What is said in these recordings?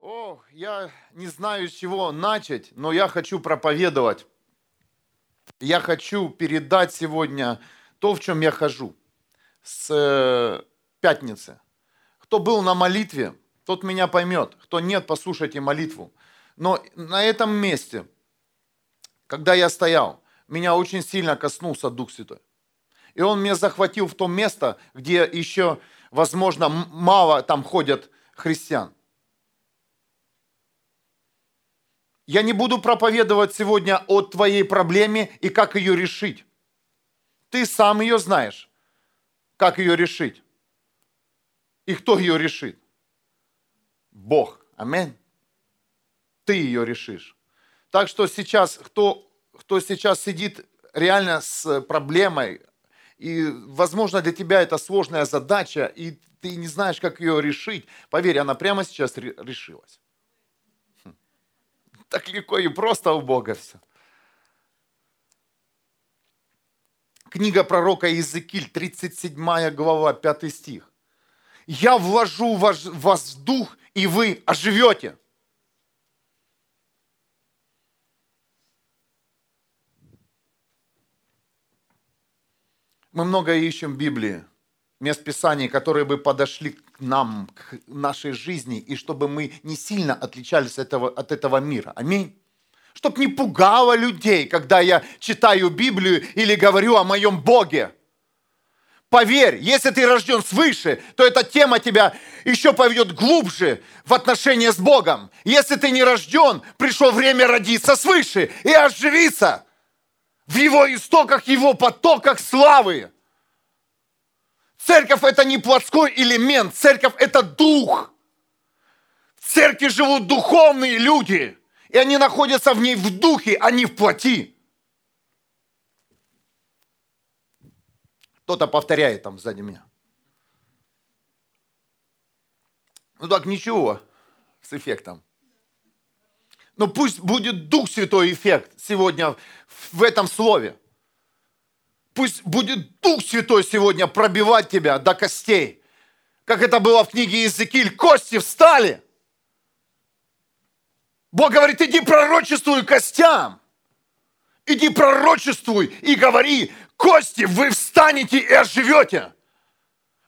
О, я не знаю, с чего начать, но я хочу проповедовать. Я хочу передать сегодня то, в чем я хожу с э, пятницы. Кто был на молитве, тот меня поймет. Кто нет, послушайте молитву. Но на этом месте, когда я стоял, меня очень сильно коснулся Дух Святой. И он меня захватил в то место, где еще, возможно, мало там ходят христиан. Я не буду проповедовать сегодня о твоей проблеме и как ее решить. Ты сам ее знаешь, как ее решить. И кто ее решит? Бог. Аминь. Ты ее решишь. Так что сейчас, кто, кто сейчас сидит реально с проблемой, и, возможно, для тебя это сложная задача, и ты не знаешь, как ее решить, поверь, она прямо сейчас решилась. Так легко и просто у Бога все. Книга пророка Иезекииль, 37 глава, 5 стих. «Я вложу в вас дух, и вы оживете». Мы много ищем в Библии, мест Писаний, которые бы подошли к нам, к нашей жизни, и чтобы мы не сильно отличались от этого, от этого мира. Аминь. Чтоб не пугало людей, когда я читаю Библию или говорю о моем Боге. Поверь, если ты рожден свыше, то эта тема тебя еще поведет глубже в отношения с Богом. Если ты не рожден, пришло время родиться свыше и оживиться в его истоках, его потоках славы. Церковь это не плотской элемент, церковь это дух. В церкви живут духовные люди, и они находятся в ней в духе, а не в плоти. Кто-то повторяет там сзади меня. Ну так ничего с эффектом. Но пусть будет Дух Святой эффект сегодня в этом слове. Пусть будет Дух Святой сегодня пробивать тебя до костей. Как это было в книге Иезекииль. Кости встали. Бог говорит, иди пророчествуй костям. Иди пророчествуй и говори, кости, вы встанете и оживете.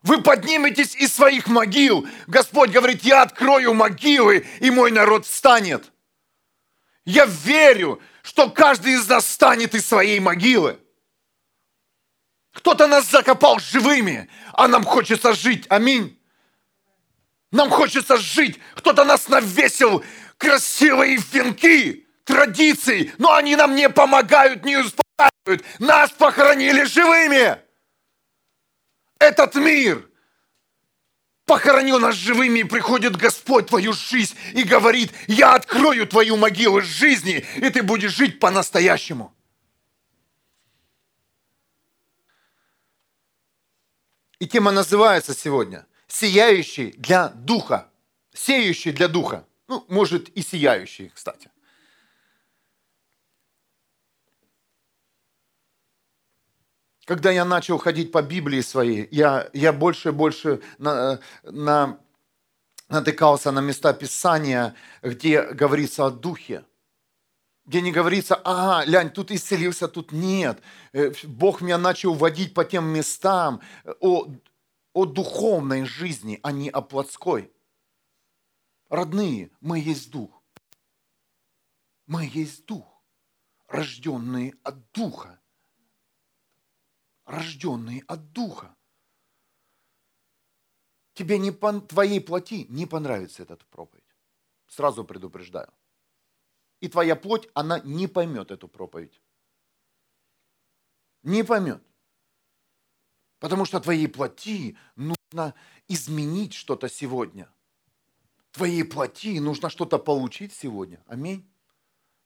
Вы подниметесь из своих могил. Господь говорит, я открою могилы, и мой народ встанет. Я верю, что каждый из нас станет из своей могилы. Кто-то нас закопал живыми, а нам хочется жить. Аминь. Нам хочется жить. Кто-то нас навесил красивые венки, традиции, но они нам не помогают, не успокаивают. Нас похоронили живыми. Этот мир – похоронил нас живыми, и приходит Господь твою жизнь и говорит, я открою твою могилу жизни, и ты будешь жить по-настоящему. И тема называется сегодня «Сияющий для духа». Сеющий для духа. Ну, может и сияющий, кстати. когда я начал ходить по Библии своей, я, я больше и больше на, на, натыкался на места Писания, где говорится о Духе. Где не говорится, ага, лянь, тут исцелился, тут нет. Э, Бог меня начал водить по тем местам о, о духовной жизни, а не о плотской. Родные, мы есть Дух. Мы есть Дух, рожденные от Духа рожденные от Духа. Тебе не по твоей плоти не понравится этот проповедь. Сразу предупреждаю. И твоя плоть, она не поймет эту проповедь. Не поймет. Потому что твоей плоти нужно изменить что-то сегодня. Твоей плоти нужно что-то получить сегодня. Аминь.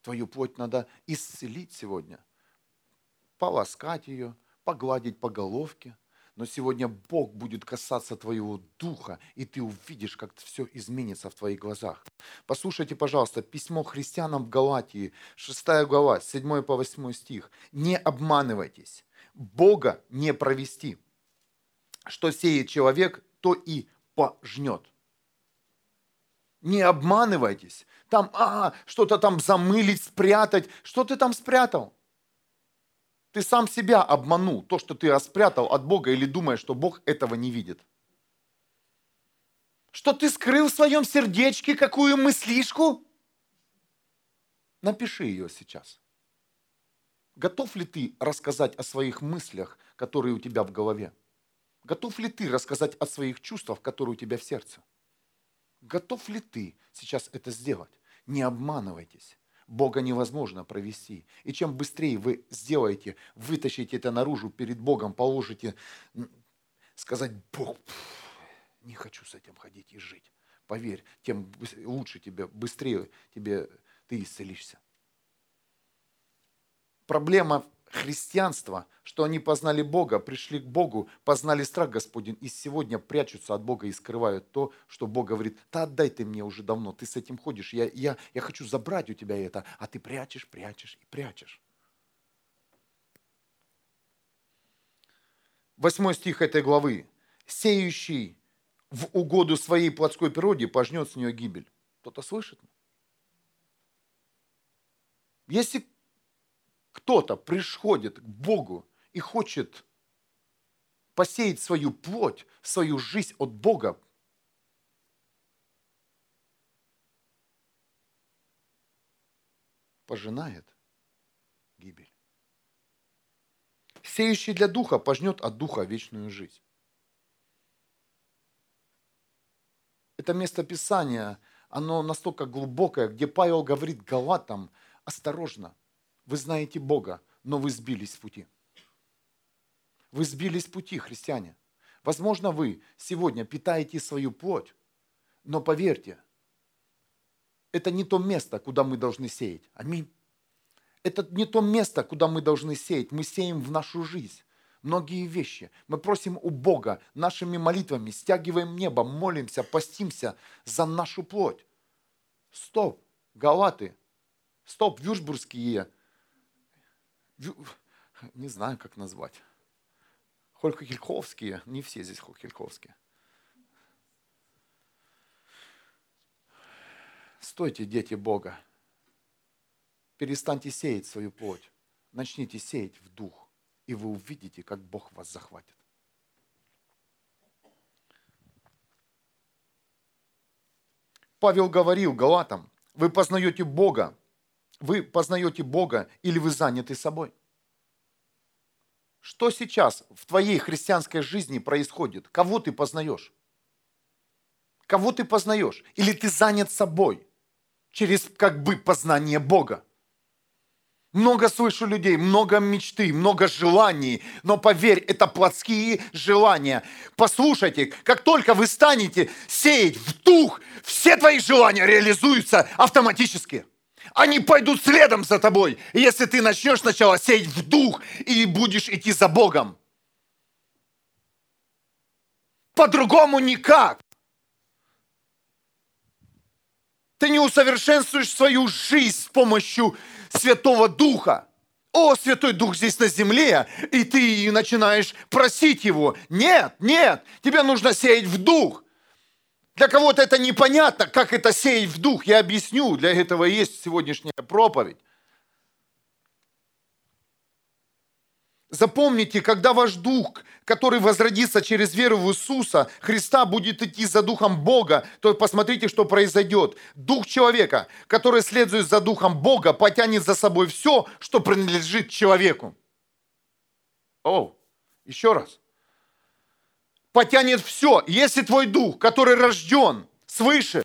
Твою плоть надо исцелить сегодня. Полоскать ее, погладить по головке, но сегодня Бог будет касаться твоего духа, и ты увидишь, как все изменится в твоих глазах. Послушайте, пожалуйста, письмо христианам в Галатии, 6 глава, 7 по 8 стих. «Не обманывайтесь, Бога не провести. Что сеет человек, то и пожнет». Не обманывайтесь. Там, а, что-то там замылить, спрятать. Что ты там спрятал? Ты сам себя обманул, то, что ты спрятал от Бога или думаешь, что Бог этого не видит. Что ты скрыл в своем сердечке какую мыслишку? Напиши ее сейчас. Готов ли ты рассказать о своих мыслях, которые у тебя в голове? Готов ли ты рассказать о своих чувствах, которые у тебя в сердце? Готов ли ты сейчас это сделать? Не обманывайтесь. Бога невозможно провести. И чем быстрее вы сделаете, вытащите это наружу перед Богом, положите, сказать, Бог, не хочу с этим ходить и жить. Поверь, тем лучше тебе, быстрее тебе ты исцелишься. Проблема христианства, что они познали Бога, пришли к Богу, познали страх Господень и сегодня прячутся от Бога и скрывают то, что Бог говорит, да отдай ты мне уже давно, ты с этим ходишь, я, я, я хочу забрать у тебя это, а ты прячешь, прячешь и прячешь. Восьмой стих этой главы. «Сеющий в угоду своей плотской природе пожнет с нее гибель». Кто-то слышит? Если кто-то приходит к Богу и хочет посеять свою плоть, свою жизнь от Бога, пожинает гибель. Сеющий для духа пожнет от духа вечную жизнь. Это место Писания, оно настолько глубокое, где Павел говорит Галатам, осторожно – вы знаете Бога, но вы сбились с пути. Вы сбились с пути, христиане. Возможно, вы сегодня питаете свою плоть, но поверьте, это не то место, куда мы должны сеять. Аминь. Это не то место, куда мы должны сеять. Мы сеем в нашу жизнь многие вещи. Мы просим у Бога нашими молитвами, стягиваем небо, молимся, постимся за нашу плоть. Стоп, Галаты, стоп, Вюрсбургские не знаю, как назвать. Холькельховские, не все здесь Холькельховские. Стойте, дети Бога. Перестаньте сеять свою плоть. Начните сеять в дух, и вы увидите, как Бог вас захватит. Павел говорил Галатам, вы познаете Бога, вы познаете Бога или вы заняты собой? Что сейчас в твоей христианской жизни происходит? Кого ты познаешь? Кого ты познаешь? Или ты занят собой через как бы познание Бога? Много слышу людей, много мечты, много желаний, но поверь, это плотские желания. Послушайте, как только вы станете сеять в дух, все твои желания реализуются автоматически – они пойдут следом за тобой, если ты начнешь сначала сеять в дух и будешь идти за Богом. По-другому никак. Ты не усовершенствуешь свою жизнь с помощью Святого Духа. О, Святой Дух здесь на земле, и ты начинаешь просить Его. Нет, нет, тебе нужно сеять в Дух. Для кого-то это непонятно, как это сеять в дух. Я объясню, для этого есть сегодняшняя проповедь. Запомните, когда ваш дух, который возродится через веру в Иисуса, Христа, будет идти за духом Бога, то посмотрите, что произойдет. Дух человека, который следует за духом Бога, потянет за собой все, что принадлежит человеку. О, еще раз потянет все. Если твой дух, который рожден свыше,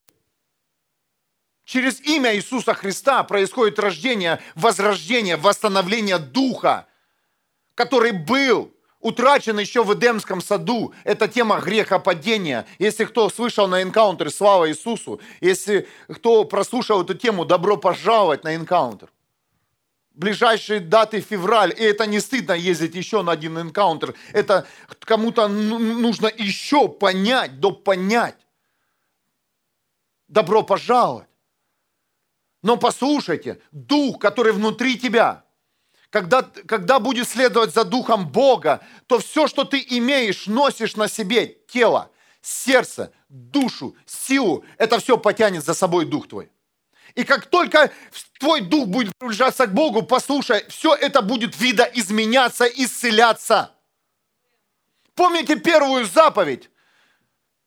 через имя Иисуса Христа происходит рождение, возрождение, восстановление духа, который был утрачен еще в Эдемском саду. Это тема грехопадения. Если кто слышал на энкаунтер «Слава Иисусу», если кто прослушал эту тему, добро пожаловать на энкаунтер ближайшие даты февраль, и это не стыдно ездить еще на один энкаунтер. Это кому-то ну, нужно еще понять, до понять. Добро пожаловать. Но послушайте, дух, который внутри тебя, когда, когда будет следовать за духом Бога, то все, что ты имеешь, носишь на себе тело. сердце, душу, силу, это все потянет за собой дух твой. И как только твой дух будет приближаться к Богу, послушай, все это будет видоизменяться, исцеляться. Помните первую заповедь?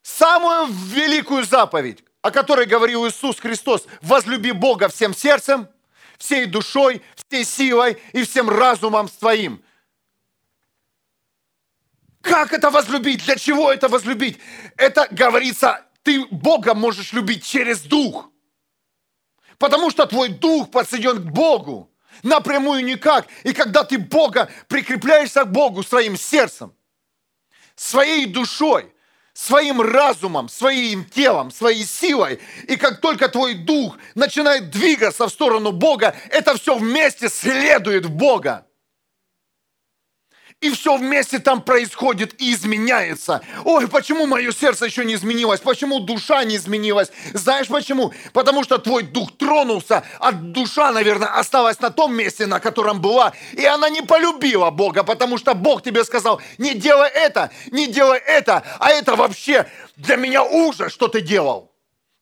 Самую великую заповедь, о которой говорил Иисус Христос. Возлюби Бога всем сердцем, всей душой, всей силой и всем разумом своим. Как это возлюбить? Для чего это возлюбить? Это говорится, ты Бога можешь любить через Дух. Потому что твой Дух подсоединен к Богу. Напрямую никак. И когда ты Бога прикрепляешься к Богу своим сердцем, своей душой, своим разумом, своим телом, своей силой. И как только твой дух начинает двигаться в сторону Бога, это все вместе следует в Бога и все вместе там происходит и изменяется. Ой, почему мое сердце еще не изменилось? Почему душа не изменилась? Знаешь почему? Потому что твой дух тронулся, а душа, наверное, осталась на том месте, на котором была, и она не полюбила Бога, потому что Бог тебе сказал, не делай это, не делай это, а это вообще для меня ужас, что ты делал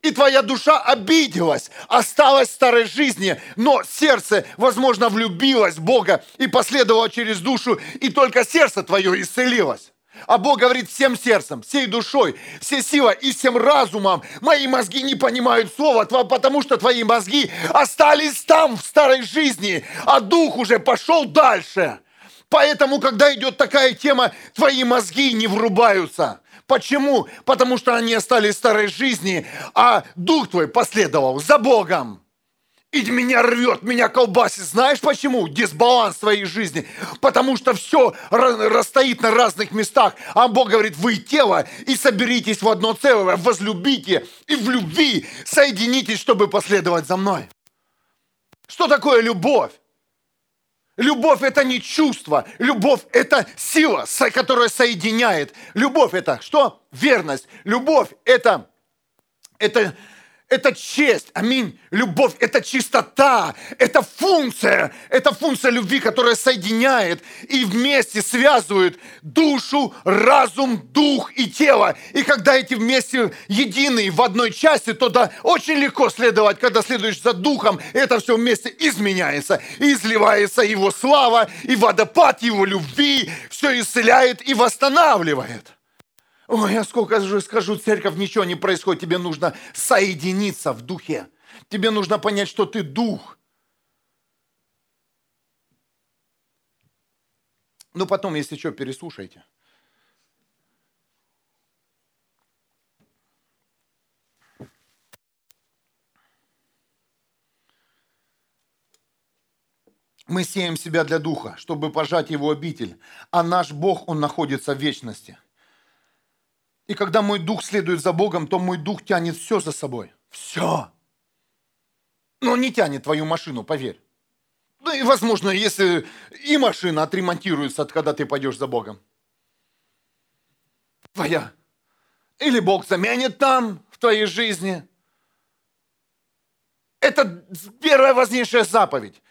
и твоя душа обиделась, осталась в старой жизни, но сердце, возможно, влюбилось в Бога и последовало через душу, и только сердце твое исцелилось. А Бог говорит всем сердцем, всей душой, всей силой и всем разумом. Мои мозги не понимают слова, потому что твои мозги остались там, в старой жизни, а дух уже пошел дальше. Поэтому, когда идет такая тема, твои мозги не врубаются. Почему? Потому что они остались старой жизни, а дух твой последовал за Богом. И меня рвет, меня колбасит. Знаешь почему? Дисбаланс твоей жизни. Потому что все расстоит на разных местах. А Бог говорит, вы тело, и соберитесь в одно целое, возлюбите, и в любви соединитесь, чтобы последовать за мной. Что такое любовь? Любовь – это не чувство. Любовь – это сила, которая соединяет. Любовь – это что? Верность. Любовь – это, это это честь, аминь. Любовь – это чистота, это функция, это функция любви, которая соединяет и вместе связывает душу, разум, дух и тело. И когда эти вместе едины в одной части, то да, очень легко следовать, когда следуешь за духом, это все вместе изменяется, и изливается его слава, и водопад его любви, все исцеляет и восстанавливает. Ой, я сколько же скажу, церковь, ничего не происходит. Тебе нужно соединиться в духе. Тебе нужно понять, что ты дух. Ну, потом, если что, переслушайте. Мы сеем себя для Духа, чтобы пожать Его обитель. А наш Бог, Он находится в вечности – и когда мой дух следует за Богом, то мой дух тянет все за собой. Все. Но не тянет твою машину, поверь. Ну и, возможно, если и машина отремонтируется, когда ты пойдешь за Богом. Твоя. Или Бог заменит там, в твоей жизни. Это первая важнейшая заповедь.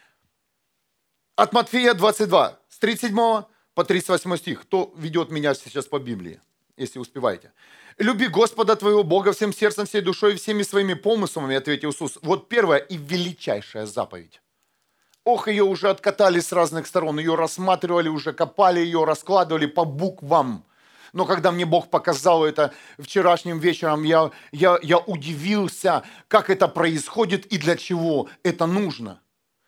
От Матфея 22, с 37 по 38 стих. Кто ведет меня сейчас по Библии? Если успеваете. «Люби Господа твоего Бога всем сердцем, всей душой и всеми своими помыслами», ответил Иисус. Вот первая и величайшая заповедь. Ох, ее уже откатали с разных сторон, ее рассматривали, уже копали ее, раскладывали по буквам. Но когда мне Бог показал это вчерашним вечером, я, я, я удивился, как это происходит и для чего это нужно.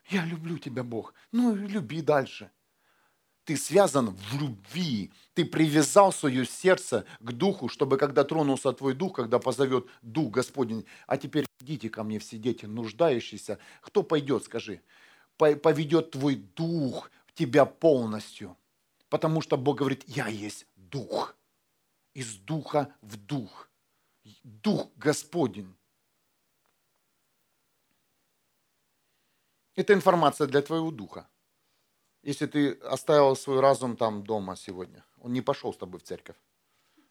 Я люблю тебя, Бог. Ну, люби дальше. Ты связан в любви. Ты привязал свое сердце к Духу, чтобы когда тронулся твой Дух, когда позовет Дух Господень, а теперь идите ко мне все дети, нуждающиеся. Кто пойдет, скажи? Поведет твой Дух тебя полностью. Потому что Бог говорит, я есть Дух. Из Духа в Дух. Дух Господень. Это информация для твоего духа если ты оставил свой разум там дома сегодня, он не пошел с тобой в церковь.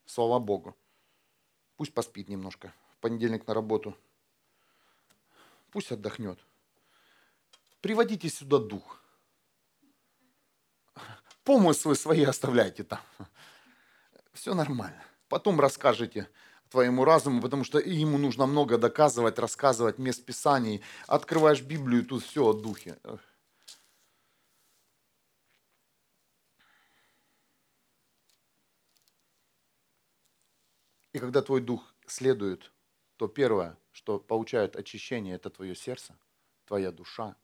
Слава Богу. Пусть поспит немножко. В понедельник на работу. Пусть отдохнет. Приводите сюда дух. Помыслы свои оставляйте там. Все нормально. Потом расскажете твоему разуму, потому что ему нужно много доказывать, рассказывать мест Писаний. Открываешь Библию, тут все о духе. И когда твой дух следует, то первое, что получает очищение, это твое сердце, твоя душа,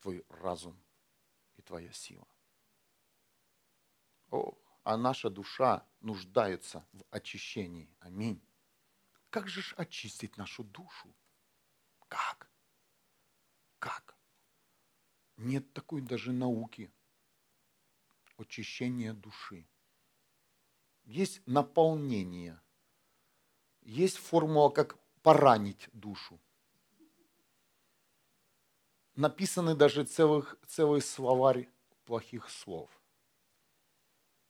твой разум и твоя сила. О, а наша душа нуждается в очищении. Аминь. Как же ж очистить нашу душу? Как? Как? Нет такой даже науки очищения души есть наполнение, есть формула, как поранить душу. Написаны даже целых, целый словарь плохих слов,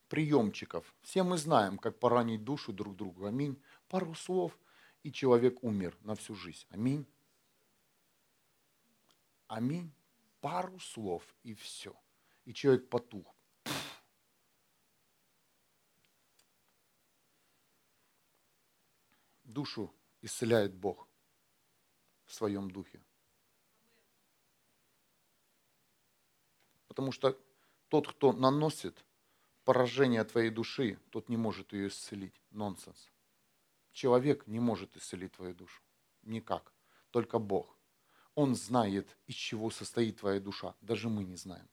приемчиков. Все мы знаем, как поранить душу друг другу. Аминь. Пару слов, и человек умер на всю жизнь. Аминь. Аминь. Пару слов, и все. И человек потух. Душу исцеляет Бог в своем духе. Потому что тот, кто наносит поражение твоей души, тот не может ее исцелить. Нонсенс. Человек не может исцелить твою душу. Никак. Только Бог. Он знает, из чего состоит твоя душа. Даже мы не знаем.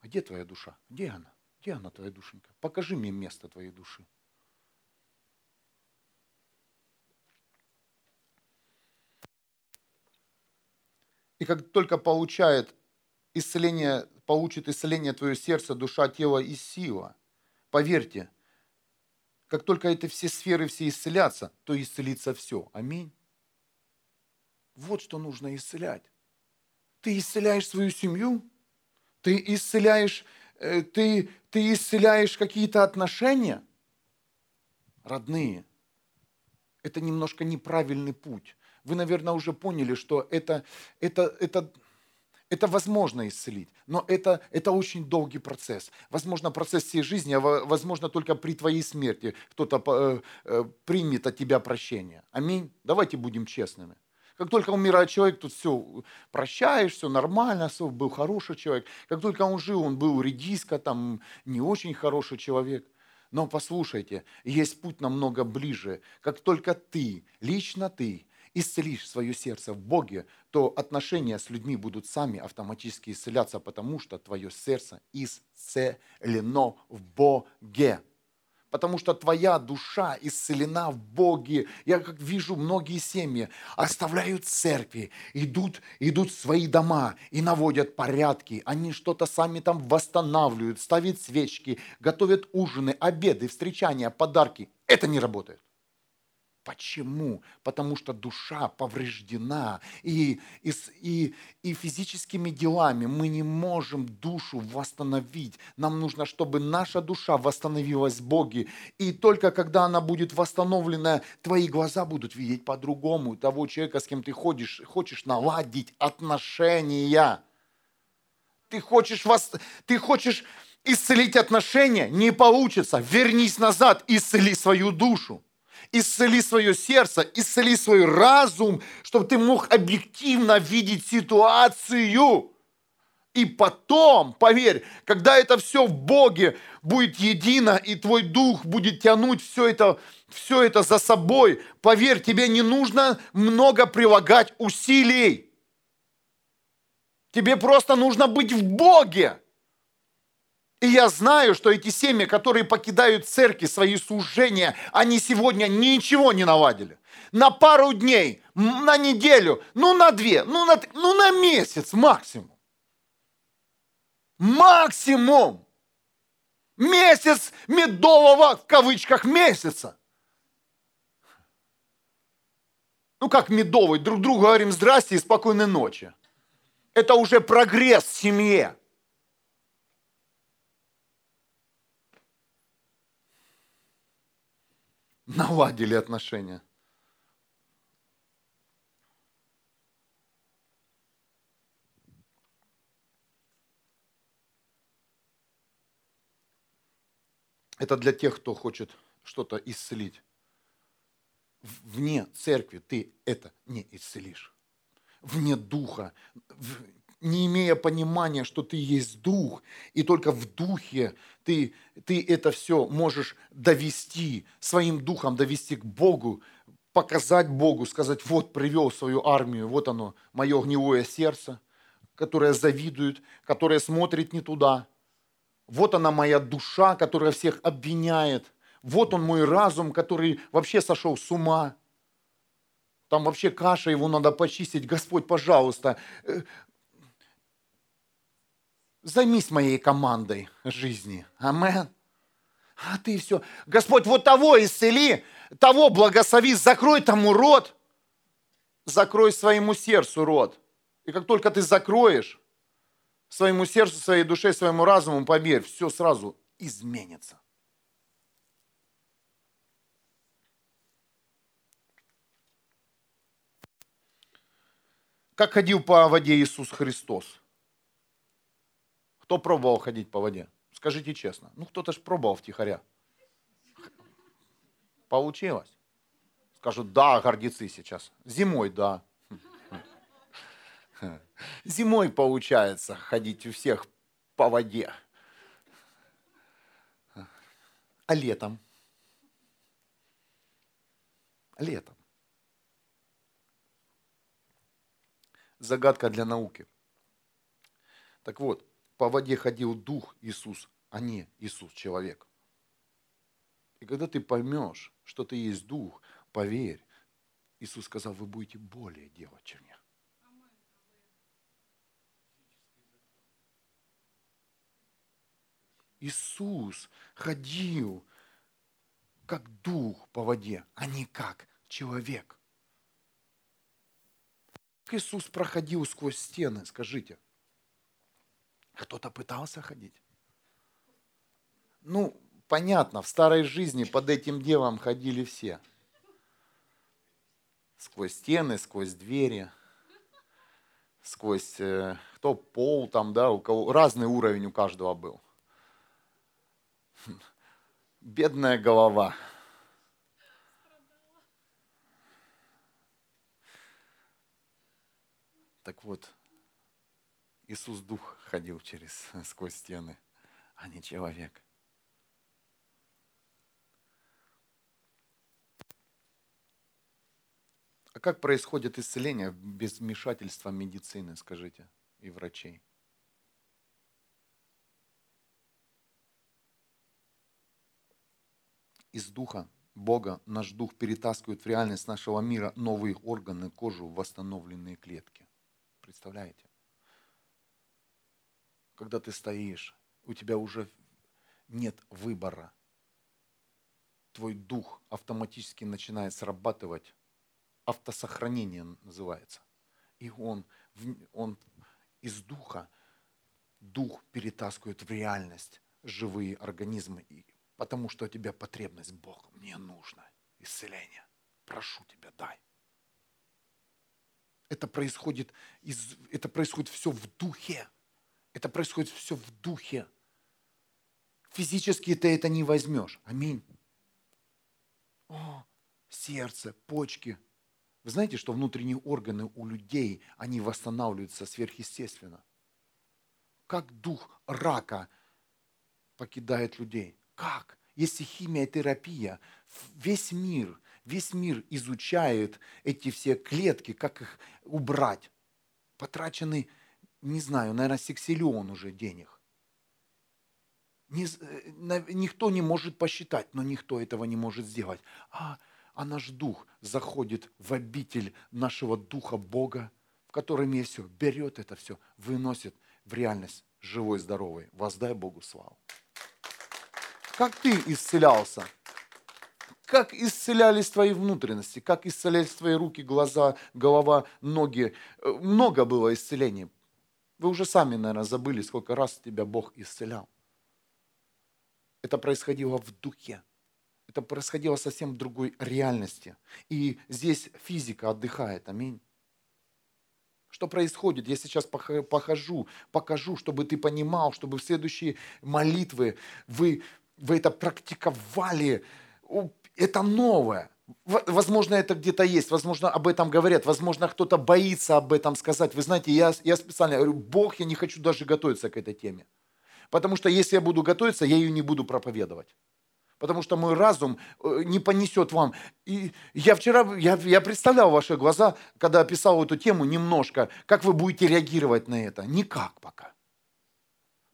А где твоя душа? Где она? Где она, твоя душенька? Покажи мне место твоей души. И как только получает исцеление, получит исцеление твое сердце, душа, тело и сила, поверьте, как только это все сферы все исцелятся, то исцелится все. Аминь. Вот что нужно исцелять. Ты исцеляешь свою семью, ты исцеляешь, э, ты, ты исцеляешь какие-то отношения, родные. Это немножко неправильный путь вы, наверное, уже поняли, что это, это, это, это возможно исцелить, но это, это очень долгий процесс. Возможно, процесс всей жизни, а возможно, только при твоей смерти кто-то э, э, примет от тебя прощение. Аминь. Давайте будем честными. Как только умирает человек, тут все прощаешь, все нормально, все, был хороший человек. Как только он жил, он был редиска, там не очень хороший человек. Но послушайте, есть путь намного ближе. Как только ты, лично ты, исцелишь свое сердце в Боге, то отношения с людьми будут сами автоматически исцеляться, потому что твое сердце исцелено в Боге. Потому что твоя душа исцелена в Боге. Я как вижу, многие семьи оставляют церкви, идут, идут в свои дома и наводят порядки. Они что-то сами там восстанавливают, ставят свечки, готовят ужины, обеды, встречания, подарки. Это не работает. Почему? Потому что душа повреждена, и, и, и, и физическими делами мы не можем душу восстановить. Нам нужно, чтобы наша душа восстановилась в Боге. И только когда она будет восстановлена, твои глаза будут видеть по-другому того человека, с кем ты ходишь, хочешь наладить отношения. Ты хочешь, вас, ты хочешь исцелить отношения? Не получится. Вернись назад, исцели свою душу исцели свое сердце, исцели свой разум, чтобы ты мог объективно видеть ситуацию. И потом, поверь, когда это все в Боге будет едино, и твой дух будет тянуть все это, все это за собой, поверь, тебе не нужно много прилагать усилий. Тебе просто нужно быть в Боге. И я знаю, что эти семьи, которые покидают церкви, свои служения, они сегодня ничего не наладили. На пару дней, на неделю, ну на две, ну на, ну на месяц максимум. Максимум. Месяц медового, в кавычках, месяца. Ну как медовый, друг другу говорим здрасте и спокойной ночи. Это уже прогресс в семье. Наладили отношения. Это для тех, кто хочет что-то исцелить. Вне церкви ты это не исцелишь. Вне духа, не имея понимания, что ты есть дух, и только в духе ты, ты это все можешь довести, своим духом довести к Богу, показать Богу, сказать, вот привел свою армию, вот оно, мое гневое сердце, которое завидует, которое смотрит не туда. Вот она моя душа, которая всех обвиняет. Вот он мой разум, который вообще сошел с ума. Там вообще каша, его надо почистить. Господь, пожалуйста, э, займись моей командой жизни. Амен. А ты все. Господь, вот того исцели, того благослови, закрой тому рот. Закрой своему сердцу рот. И как только ты закроешь своему сердцу, своей душе, своему разуму, поверь, все сразу изменится. Как ходил по воде Иисус Христос? Кто пробовал ходить по воде? Скажите честно. Ну, кто-то же пробовал втихаря. Получилось? Скажут, да, гордецы сейчас. Зимой, да. Зимой получается ходить у всех по воде. А летом? Летом. Загадка для науки. Так вот, по воде ходил дух Иисус, а не Иисус человек. И когда ты поймешь, что ты есть дух, поверь, Иисус сказал, вы будете более делать, чем я. Иисус ходил как дух по воде, а не как человек. Как Иисус проходил сквозь стены, скажите – кто-то пытался ходить. Ну, понятно, в старой жизни под этим делом ходили все. Сквозь стены, сквозь двери, сквозь э, кто пол там, да, у кого разный уровень у каждого был. Бедная голова. Так вот, Иисус Дух ходил через, сквозь стены, а не человек. А как происходит исцеление без вмешательства медицины, скажите, и врачей? Из духа Бога наш дух перетаскивает в реальность нашего мира новые органы, кожу, восстановленные клетки. Представляете? Когда ты стоишь, у тебя уже нет выбора. Твой дух автоматически начинает срабатывать. Автосохранение называется. И он, он из духа, дух перетаскивает в реальность живые организмы, потому что у тебя потребность Бог. Мне нужно исцеление. Прошу тебя, дай. Это происходит, из, это происходит все в духе. Это происходит все в духе. Физически ты это не возьмешь. Аминь. О, сердце, почки. Вы знаете, что внутренние органы у людей, они восстанавливаются сверхъестественно. Как дух рака покидает людей? Как? Если химия терапия, весь мир, весь мир изучает эти все клетки, как их убрать. Потрачены не знаю, наверное, сексиллион уже денег. Не, э, никто не может посчитать, но никто этого не может сделать. А, а наш дух заходит в обитель нашего духа Бога, в котором есть все, берет это все, выносит в реальность живой, здоровый. Воздай Богу славу. Как ты исцелялся? Как исцелялись твои внутренности? Как исцелялись твои руки, глаза, голова, ноги? Э, много было исцелений. Вы уже сами, наверное, забыли, сколько раз тебя Бог исцелял. Это происходило в духе. Это происходило совсем в другой реальности. И здесь физика отдыхает. Аминь. Что происходит? Я сейчас похожу, покажу, чтобы ты понимал, чтобы в следующие молитвы вы, вы это практиковали, это новое. Возможно, это где-то есть, возможно, об этом говорят, возможно, кто-то боится об этом сказать. Вы знаете, я, я специально говорю, Бог, я не хочу даже готовиться к этой теме. Потому что если я буду готовиться, я ее не буду проповедовать. Потому что мой разум э, не понесет вам. И я вчера, я, я представлял ваши глаза, когда описал эту тему немножко, как вы будете реагировать на это. Никак пока.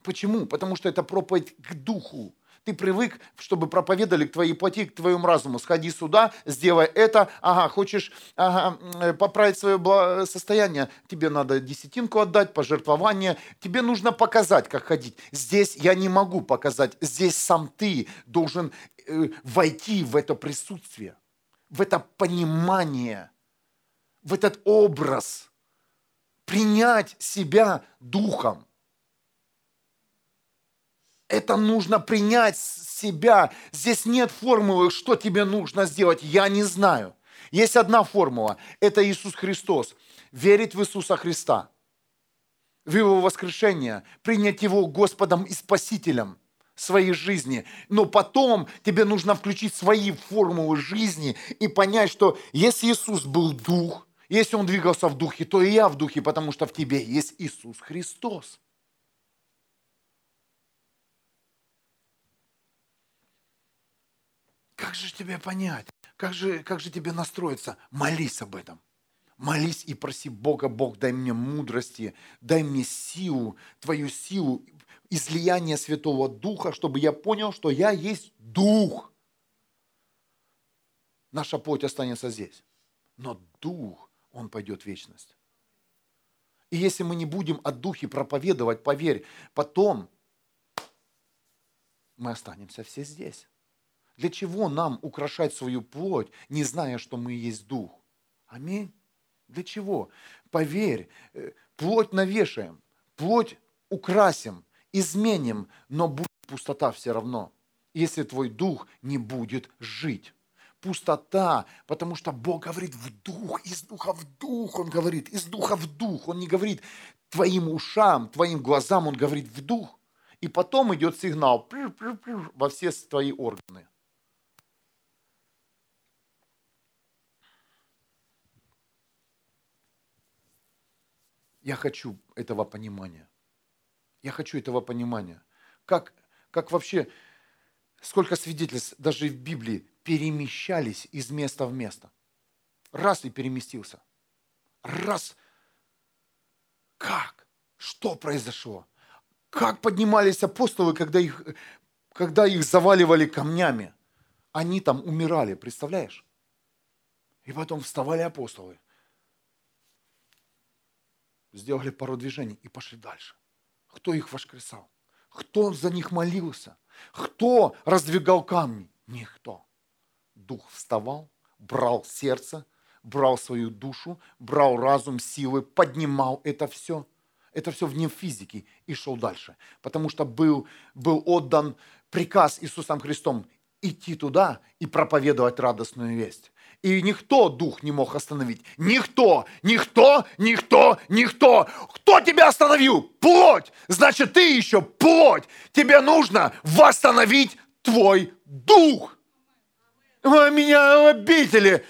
Почему? Потому что это проповедь к духу. Ты привык, чтобы проповедовали к твоей плоти, к твоему разуму. Сходи сюда, сделай это. Ага, хочешь ага, поправить свое состояние, тебе надо десятинку отдать, пожертвование. Тебе нужно показать, как ходить. Здесь я не могу показать. Здесь сам ты должен э, войти в это присутствие, в это понимание, в этот образ, принять себя духом. Это нужно принять себя. Здесь нет формулы, что тебе нужно сделать. Я не знаю. Есть одна формула. Это Иисус Христос. Верить в Иисуса Христа. В Его воскрешение. Принять Его Господом и Спасителем своей жизни. Но потом тебе нужно включить свои формулы жизни и понять, что если Иисус был Дух, если Он двигался в Духе, то и я в Духе, потому что в тебе есть Иисус Христос. Как же тебе понять? Как же, как же тебе настроиться? Молись об этом. Молись и проси Бога, Бог, дай мне мудрости, дай мне силу, твою силу, излияние Святого Духа, чтобы я понял, что я есть Дух. Наша плоть останется здесь. Но Дух, Он пойдет в вечность. И если мы не будем о Духе проповедовать, поверь, потом мы останемся все здесь. Для чего нам украшать свою плоть, не зная, что мы есть дух? Аминь. Для чего? Поверь, э, плоть навешаем, плоть украсим, изменим, но будет пустота все равно, если твой дух не будет жить. Пустота, потому что Бог говорит в дух, из духа в дух, Он говорит, из духа в дух. Он не говорит твоим ушам, твоим глазам, Он говорит в дух. И потом идет сигнал во все твои органы. Я хочу этого понимания. Я хочу этого понимания. Как, как вообще, сколько свидетельств даже в Библии перемещались из места в место. Раз и переместился. Раз. Как? Что произошло? Как поднимались апостолы, когда их, когда их заваливали камнями? Они там умирали, представляешь? И потом вставали апостолы сделали пару движений и пошли дальше. Кто их воскресал? Кто за них молился? Кто раздвигал камни? Никто. Дух вставал, брал сердце, брал свою душу, брал разум, силы, поднимал это все. Это все вне физики и шел дальше. Потому что был, был отдан приказ Иисусом Христом идти туда и проповедовать радостную весть. И никто дух не мог остановить. Никто, никто, никто, никто. Кто тебя остановил? Плоть. Значит, ты еще плоть. Тебе нужно восстановить твой дух. Вы меня обидели.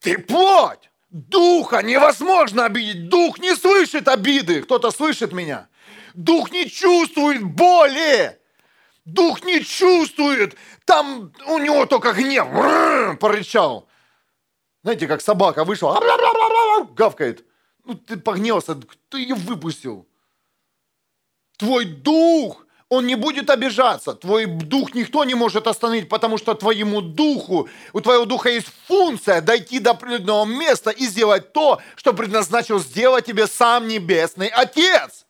Ты плоть. Духа невозможно обидеть. Дух не слышит обиды. Кто-то слышит меня? Дух не чувствует боли. Дух не чувствует. Там у него только гнев. Порычал. Знаете, как собака вышла, гавкает. Ну, ты погнелся, ты ее выпустил. Твой дух, он не будет обижаться. Твой дух никто не может остановить, потому что твоему духу, у твоего духа есть функция дойти до определенного места и сделать то, что предназначил сделать тебе сам Небесный Отец.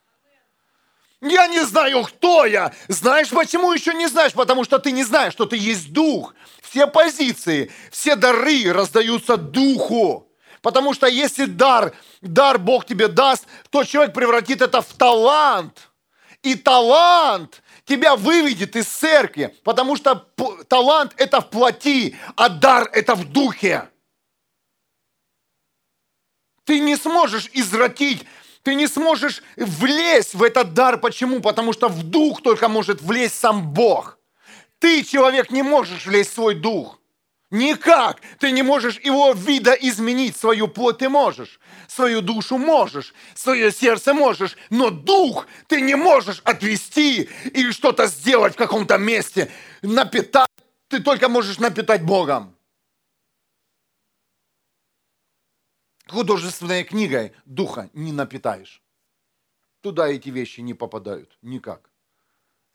Я не знаю, кто я. Знаешь, почему еще не знаешь? Потому что ты не знаешь, что ты есть дух. Все позиции, все дары раздаются духу. Потому что если дар, дар Бог тебе даст, то человек превратит это в талант. И талант тебя выведет из церкви, потому что талант это в плоти, а дар это в духе. Ты не сможешь извратить ты не сможешь влезть в этот дар. Почему? Потому что в дух только может влезть сам Бог. Ты, человек, не можешь влезть в свой дух. Никак. Ты не можешь его вида изменить. Свою плоть ты можешь. Свою душу можешь. Свое сердце можешь. Но дух ты не можешь отвести или что-то сделать в каком-то месте. Напитать. Ты только можешь напитать Богом. Художественной книгой духа не напитаешь. Туда эти вещи не попадают никак.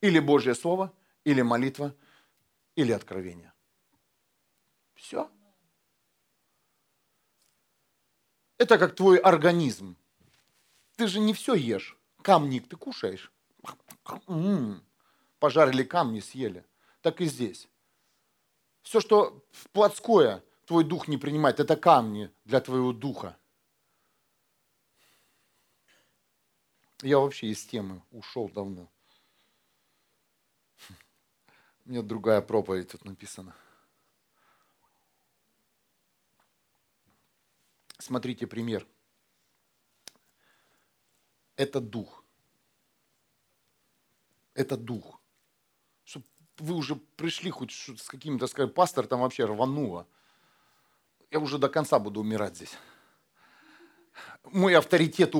Или Божье Слово, или молитва, или откровение. Все. Это как твой организм. Ты же не все ешь. Камник ты кушаешь. М-м-м. Пожарили камни, съели. Так и здесь. Все, что плотское, твой дух не принимает, это камни для твоего духа. Я вообще из темы ушел давно. У меня другая проповедь тут написана. Смотрите пример. Это дух. Это дух. Чтобы вы уже пришли хоть с каким-то, скажем, пастор там вообще рвануло. Я уже до конца буду умирать здесь. Мой авторитет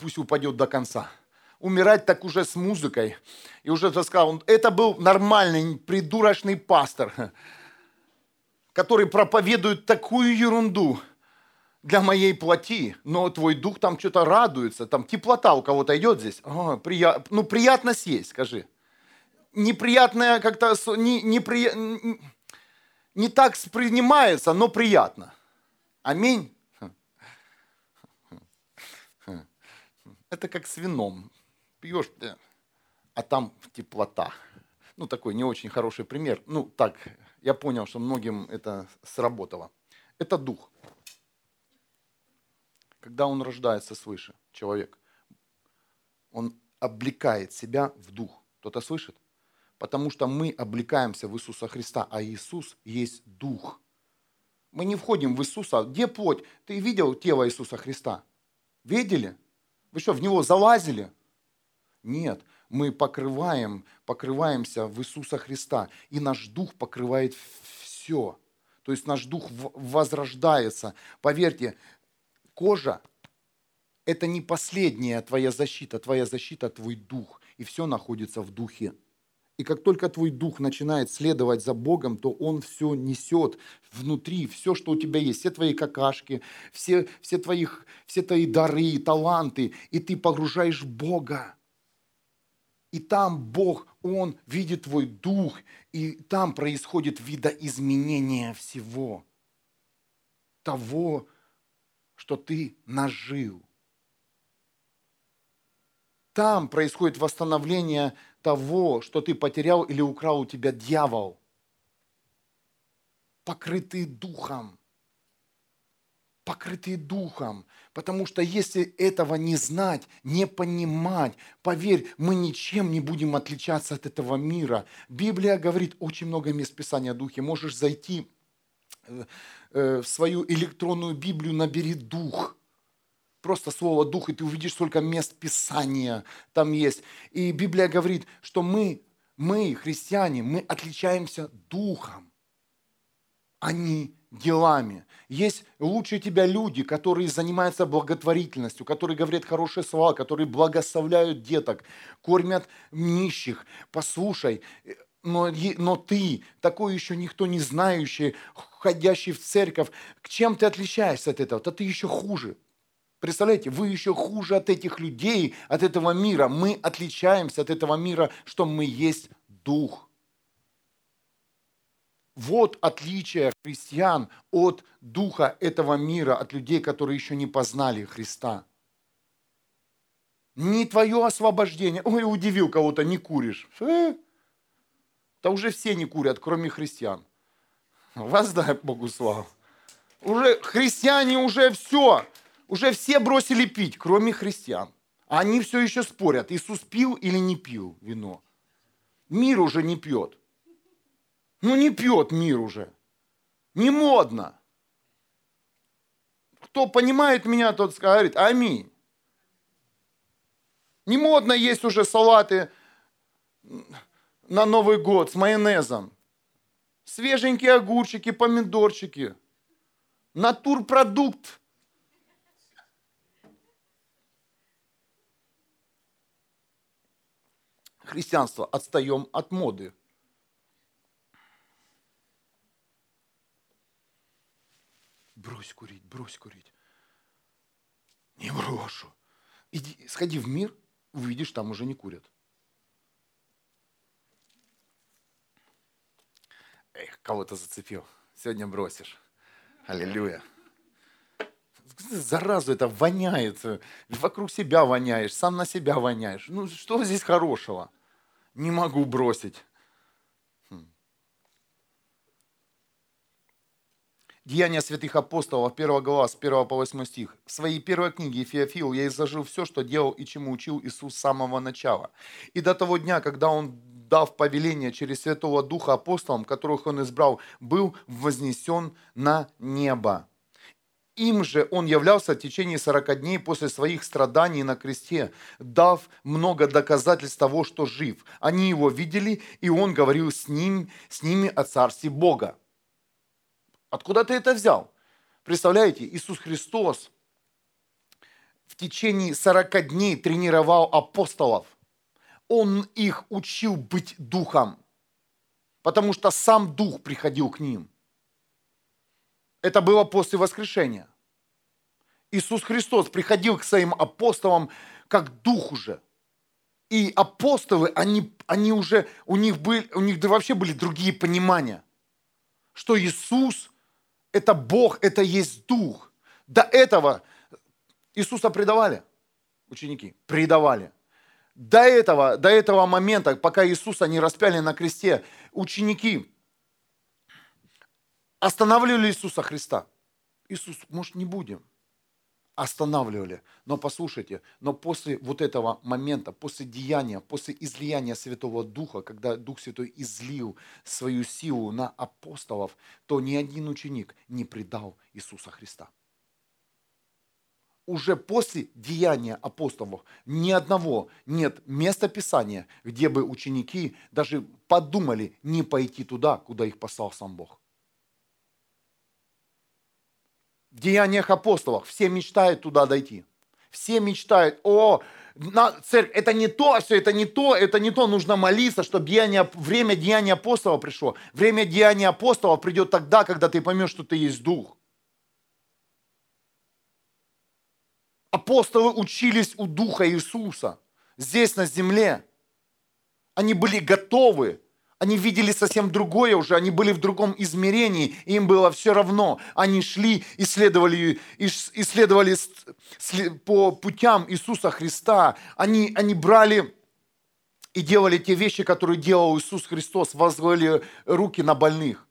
пусть упадет до конца. Умирать так уже с музыкой. И уже сказал, это был нормальный, придурочный пастор, который проповедует такую ерунду – для моей плоти, но твой дух там что-то радуется, там теплота у кого-то идет здесь. О, прия... Ну, приятно съесть, скажи. Неприятное как-то, не, не, так принимается, но приятно. Аминь. Это как с вином. Пьешь, а там теплота. Ну, такой не очень хороший пример. Ну, так, я понял, что многим это сработало. Это дух когда он рождается свыше, человек, он облекает себя в дух. Кто-то слышит? Потому что мы облекаемся в Иисуса Христа, а Иисус есть дух. Мы не входим в Иисуса. Где плоть? Ты видел тело Иисуса Христа? Видели? Вы что, в него залазили? Нет, мы покрываем, покрываемся в Иисуса Христа, и наш дух покрывает все. То есть наш дух возрождается. Поверьте, кожа – это не последняя твоя защита, твоя защита – твой дух, и все находится в духе. И как только твой дух начинает следовать за Богом, то он все несет внутри, все, что у тебя есть, все твои какашки, все, все, твои, все твои дары, таланты, и ты погружаешь Бога. И там Бог, Он видит твой дух, и там происходит видоизменение всего того, что ты нажил. Там происходит восстановление того, что ты потерял или украл у тебя дьявол. Покрытый духом. Покрытый духом. Потому что если этого не знать, не понимать, поверь, мы ничем не будем отличаться от этого мира. Библия говорит очень много мест Писания о Духе. Можешь зайти э, Э, в свою электронную Библию набери дух. Просто слово дух, и ты увидишь сколько мест Писания там есть. И Библия говорит, что мы, мы, христиане, мы отличаемся духом, а не делами. Есть лучше тебя люди, которые занимаются благотворительностью, которые говорят хорошие слова, которые благословляют деток, кормят нищих. Послушай, но, но ты, такой еще никто не знающий, ходящий в церковь, к чем ты отличаешься от этого? Да ты еще хуже. Представляете, вы еще хуже от этих людей, от этого мира. Мы отличаемся от этого мира, что мы есть дух. Вот отличие христиан от духа этого мира, от людей, которые еще не познали Христа. Не твое освобождение. Ой, удивил кого-то, не куришь. Э, да уже все не курят, кроме христиан. Воздай Богу славу. Уже христиане уже все, уже все бросили пить, кроме христиан. А они все еще спорят, Иисус пил или не пил вино. Мир уже не пьет. Ну не пьет мир уже. Не модно. Кто понимает меня, тот говорит аминь. Не модно есть уже салаты на Новый год с майонезом. Свеженькие огурчики, помидорчики. Натурпродукт. Христианство. Отстаем от моды. Брось курить, брось курить. Не брошу. Иди, сходи в мир, увидишь, там уже не курят. Эх, кого-то зацепил. Сегодня бросишь. Аллилуйя. Заразу это воняет. Вокруг себя воняешь, сам на себя воняешь. Ну что здесь хорошего? Не могу бросить. Деяния святых апостолов, 1 глава, с 1 по 8 стих. В своей первой книге Феофил я изложил все, что делал и чему учил Иисус с самого начала. И до того дня, когда Он, дав повеление через Святого Духа апостолам, которых Он избрал, был вознесен на небо. Им же он являлся в течение 40 дней после своих страданий на кресте, дав много доказательств того, что жив. Они его видели, и он говорил с, ним, с ними о Царстве Бога. Откуда ты это взял? Представляете, Иисус Христос в течение 40 дней тренировал апостолов. Он их учил быть духом, потому что сам дух приходил к ним. Это было после воскрешения. Иисус Христос приходил к своим апостолам как дух уже. И апостолы, они, они уже, у них, были, у них вообще были другие понимания, что Иисус – это Бог, это есть Дух. До этого Иисуса предавали ученики, предавали. До этого, до этого момента, пока Иисуса не распяли на кресте, ученики останавливали Иисуса Христа. Иисус, может, не будем останавливали. Но послушайте, но после вот этого момента, после деяния, после излияния Святого Духа, когда Дух Святой излил свою силу на апостолов, то ни один ученик не предал Иисуса Христа. Уже после деяния апостолов ни одного нет места Писания, где бы ученики даже подумали не пойти туда, куда их послал сам Бог. В деяниях апостолов. Все мечтают туда дойти. Все мечтают, о, на, церковь, это не то, все это не то, это не то, нужно молиться, чтобы деяние, время деяния апостола пришло. Время деяния апостола придет тогда, когда ты поймешь, что ты есть Дух. Апостолы учились у Духа Иисуса здесь на земле. Они были готовы они видели совсем другое уже, они были в другом измерении, им было все равно. Они шли, исследовали, исследовали по путям Иисуса Христа. Они, они брали и делали те вещи, которые делал Иисус Христос, возлагали руки на больных.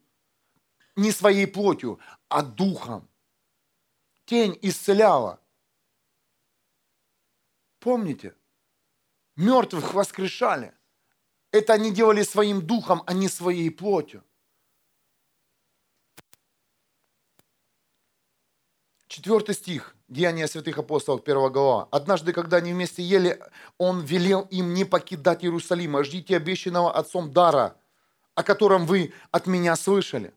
Не своей плотью, а духом. Тень исцеляла. Помните? Мертвых воскрешали. Это они делали своим духом, а не своей плотью. Четвертый стих, Деяния святых апостолов, первого глава. «Однажды, когда они вместе ели, он велел им не покидать Иерусалима. Ждите обещанного Отцом дара, о котором вы от меня слышали».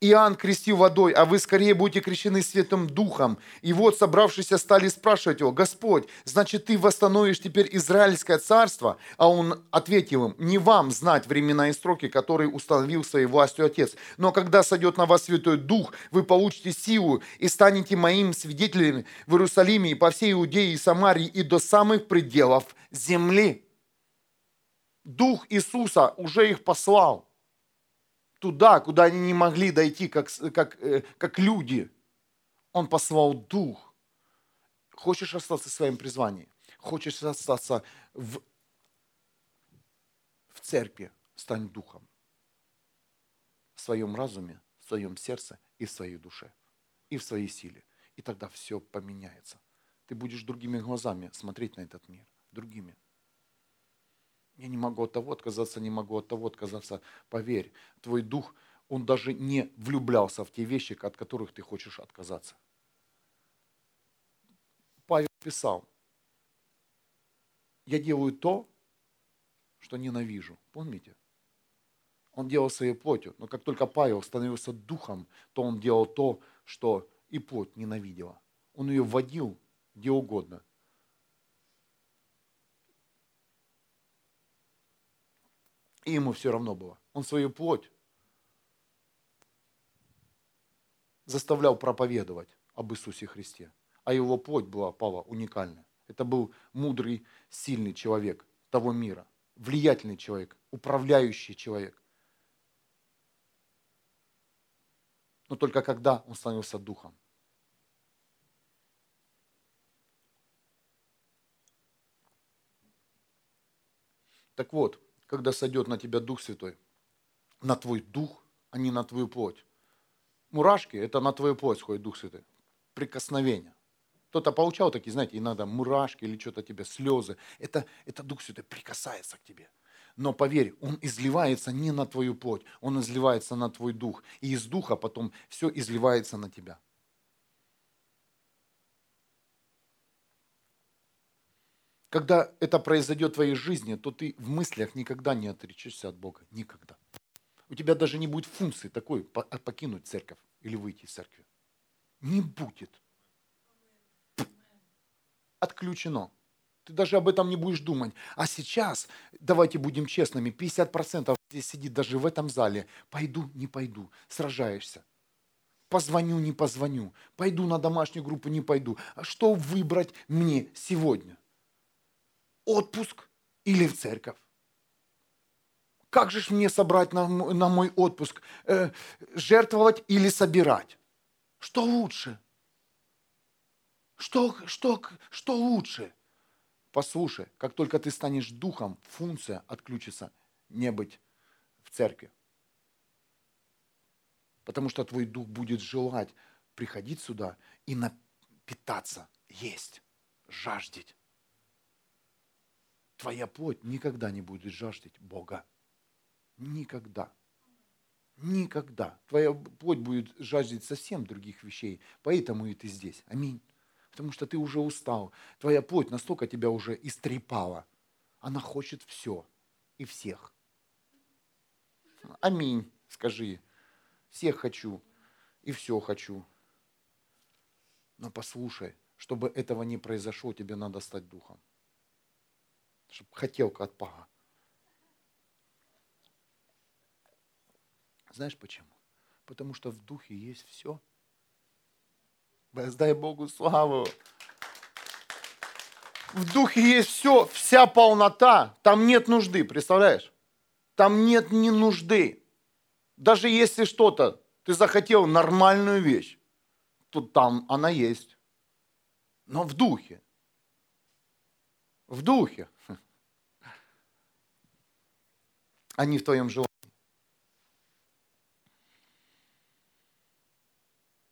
Иоанн крестил водой, а вы скорее будете крещены Святым Духом. И вот собравшиеся стали спрашивать его, Господь, значит, ты восстановишь теперь Израильское царство? А он ответил им, не вам знать времена и сроки, которые установил своей властью Отец. Но когда сойдет на вас Святой Дух, вы получите силу и станете моим свидетелями в Иерусалиме и по всей Иудее и Самарии и до самых пределов земли. Дух Иисуса уже их послал туда, куда они не могли дойти, как, как, э, как люди. Он послал дух. Хочешь остаться в своем призвании? Хочешь остаться в, в церкви? Стань духом. В своем разуме, в своем сердце и в своей душе. И в своей силе. И тогда все поменяется. Ты будешь другими глазами смотреть на этот мир. Другими. Я не могу от того отказаться, не могу от того отказаться. Поверь, твой дух, он даже не влюблялся в те вещи, от которых ты хочешь отказаться. Павел писал, я делаю то, что ненавижу. Помните? Он делал своей плотью. Но как только Павел становился духом, то он делал то, что и плоть ненавидела. Он ее вводил где угодно. И ему все равно было. Он свою плоть заставлял проповедовать об Иисусе Христе. А его плоть была, Павла, уникальная. Это был мудрый, сильный человек того мира, влиятельный человек, управляющий человек. Но только когда он становился духом. Так вот, когда сойдет на тебя Дух Святой, на твой дух, а не на твою плоть. Мурашки – это на твою плоть сходит Дух Святой. Прикосновение. Кто-то получал такие, знаете, иногда мурашки или что-то тебе, слезы. Это, это Дух Святой прикасается к тебе. Но поверь, он изливается не на твою плоть, он изливается на твой дух. И из духа потом все изливается на тебя. Когда это произойдет в твоей жизни, то ты в мыслях никогда не отречешься от Бога. Никогда. У тебя даже не будет функции такой покинуть церковь или выйти из церкви. Не будет. Отключено. Ты даже об этом не будешь думать. А сейчас, давайте будем честными, 50% здесь сидит даже в этом зале. Пойду, не пойду. Сражаешься. Позвоню, не позвоню. Пойду на домашнюю группу, не пойду. А что выбрать мне сегодня? Отпуск или в церковь? Как же мне собрать на, на мой отпуск? Э, жертвовать или собирать? Что лучше? Что, что, что лучше? Послушай, как только ты станешь духом, функция отключится не быть в церкви. Потому что твой дух будет желать приходить сюда и напитаться, есть, жаждать. Твоя плоть никогда не будет жаждать Бога. Никогда. Никогда. Твоя плоть будет жаждать совсем других вещей. Поэтому и ты здесь. Аминь. Потому что ты уже устал. Твоя плоть настолько тебя уже истрепала. Она хочет все и всех. Аминь, скажи. Всех хочу и все хочу. Но послушай, чтобы этого не произошло, тебе надо стать духом. Чтобы хотелка отпала. Знаешь почему? Потому что в духе есть все – Воздай Богу славу. В духе есть все, вся полнота. Там нет нужды, представляешь? Там нет ни нужды. Даже если что-то, ты захотел нормальную вещь, то там она есть. Но в духе. В духе. А не в твоем желании.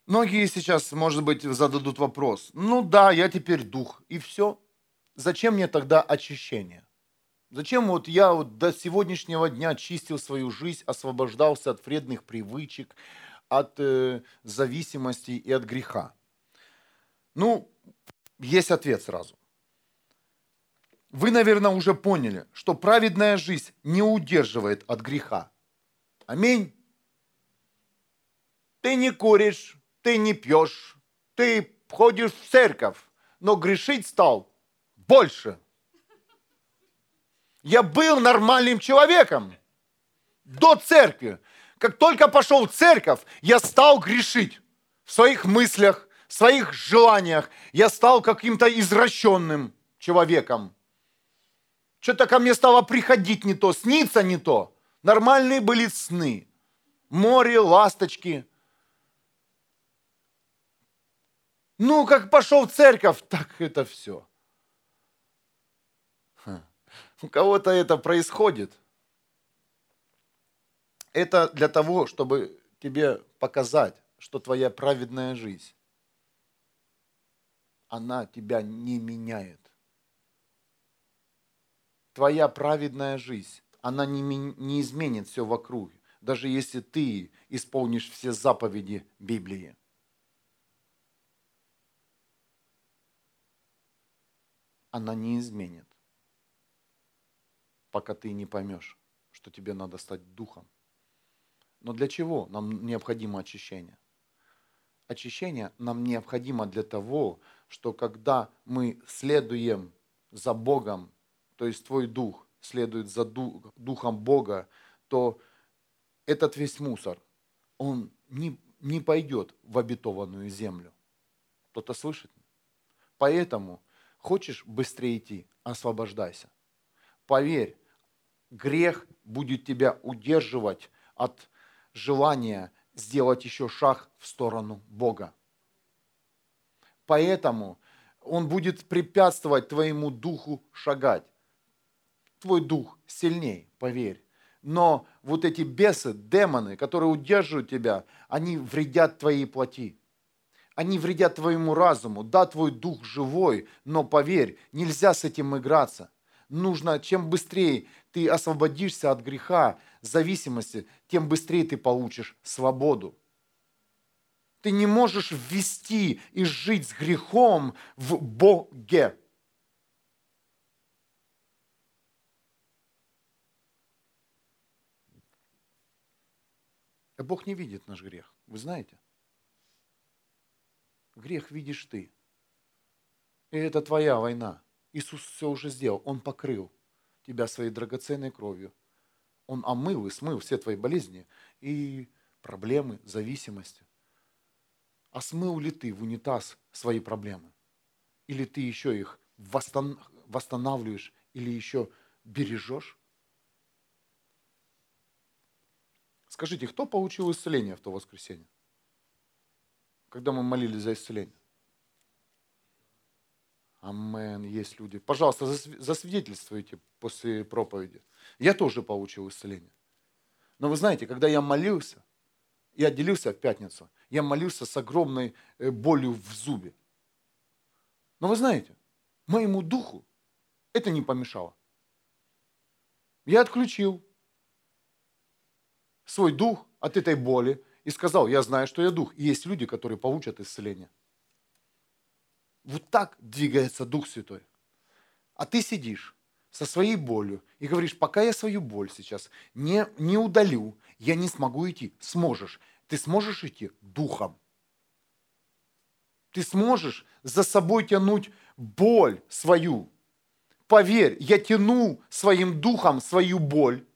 Многие сейчас, может быть, зададут вопрос. Ну да, я теперь дух, и все. Зачем мне тогда очищение? Зачем вот я вот до сегодняшнего дня чистил свою жизнь, освобождался от вредных привычек, от э, зависимости и от греха? Ну, есть ответ сразу. Вы, наверное, уже поняли, что праведная жизнь не удерживает от греха. Аминь. Ты не куришь, ты не пьешь, ты ходишь в церковь, но грешить стал больше. Я был нормальным человеком до церкви. Как только пошел в церковь, я стал грешить в своих мыслях, в своих желаниях. Я стал каким-то извращенным человеком. Что-то ко мне стало приходить не то, сниться не то. Нормальные были сны. Море, ласточки – Ну, как пошел в церковь, так это все. У кого-то это происходит. Это для того, чтобы тебе показать, что твоя праведная жизнь, она тебя не меняет. Твоя праведная жизнь, она не, не изменит все вокруг, даже если ты исполнишь все заповеди Библии. она не изменит, пока ты не поймешь, что тебе надо стать духом Но для чего нам необходимо очищение? Очищение нам необходимо для того, что когда мы следуем за Богом, то есть твой дух следует за духом Бога, то этот весь мусор, он не, не пойдет в обетованную землю. Кто-то слышит? Поэтому хочешь быстрее идти, освобождайся. Поверь, грех будет тебя удерживать от желания сделать еще шаг в сторону Бога. Поэтому он будет препятствовать твоему духу шагать. Твой дух сильней, поверь. Но вот эти бесы, демоны, которые удерживают тебя, они вредят твоей плоти. Они вредят твоему разуму. Да, твой дух живой, но поверь, нельзя с этим играться. Нужно, чем быстрее ты освободишься от греха, зависимости, тем быстрее ты получишь свободу. Ты не можешь ввести и жить с грехом в Боге. Бог не видит наш грех. Вы знаете? Грех видишь ты. И это твоя война. Иисус все уже сделал. Он покрыл тебя своей драгоценной кровью. Он омыл и смыл все твои болезни и проблемы, зависимости. А смыл ли ты в унитаз свои проблемы? Или ты еще их восстанавливаешь, или еще бережешь? Скажите, кто получил исцеление в то воскресенье? Когда мы молились за исцеление? Амен, есть люди. Пожалуйста, засвидетельствуйте после проповеди. Я тоже получил исцеление. Но вы знаете, когда я молился, я делился в пятницу, я молился с огромной э, болью в зубе. Но вы знаете, моему духу это не помешало. Я отключил свой дух от этой боли и сказал, я знаю, что я дух. И есть люди, которые получат исцеление. Вот так двигается Дух Святой. А ты сидишь со своей болью и говоришь, пока я свою боль сейчас не, не удалю, я не смогу идти. Сможешь. Ты сможешь идти духом. Ты сможешь за собой тянуть боль свою. Поверь, я тяну своим духом свою боль,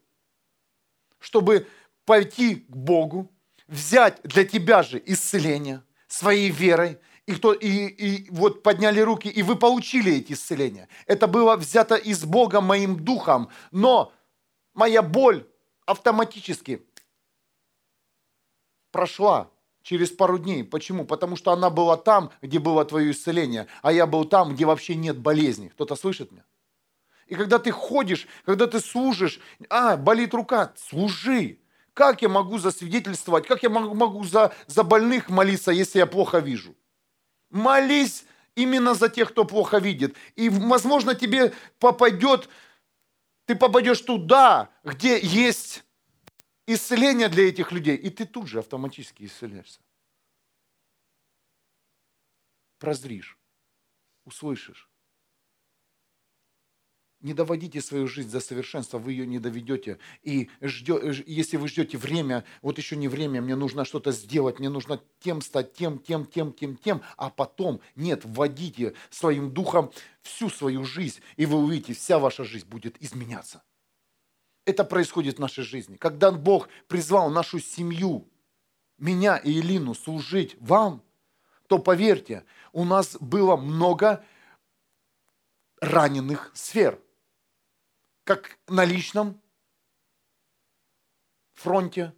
чтобы пойти к Богу, взять для тебя же исцеление своей верой, и, кто, и, и вот подняли руки, и вы получили эти исцеления. Это было взято из Бога моим духом, но моя боль автоматически прошла через пару дней. Почему? Потому что она была там, где было твое исцеление, а я был там, где вообще нет болезни. Кто-то слышит меня? И когда ты ходишь, когда ты служишь, а, болит рука, служи. Как я могу засвидетельствовать, как я могу, могу за, за больных молиться, если я плохо вижу? Молись именно за тех, кто плохо видит. И, возможно, тебе попадет, ты попадешь туда, где есть исцеление для этих людей, и ты тут же автоматически исцеляешься. Прозришь, услышишь. Не доводите свою жизнь до совершенства, вы ее не доведете. И ждете, если вы ждете время, вот еще не время, мне нужно что-то сделать, мне нужно тем стать, тем, тем, тем, тем, тем, а потом, нет, вводите своим духом всю свою жизнь, и вы увидите, вся ваша жизнь будет изменяться. Это происходит в нашей жизни. Когда Бог призвал нашу семью, меня и Илину служить вам, то поверьте, у нас было много раненых сфер – как на личном фронте,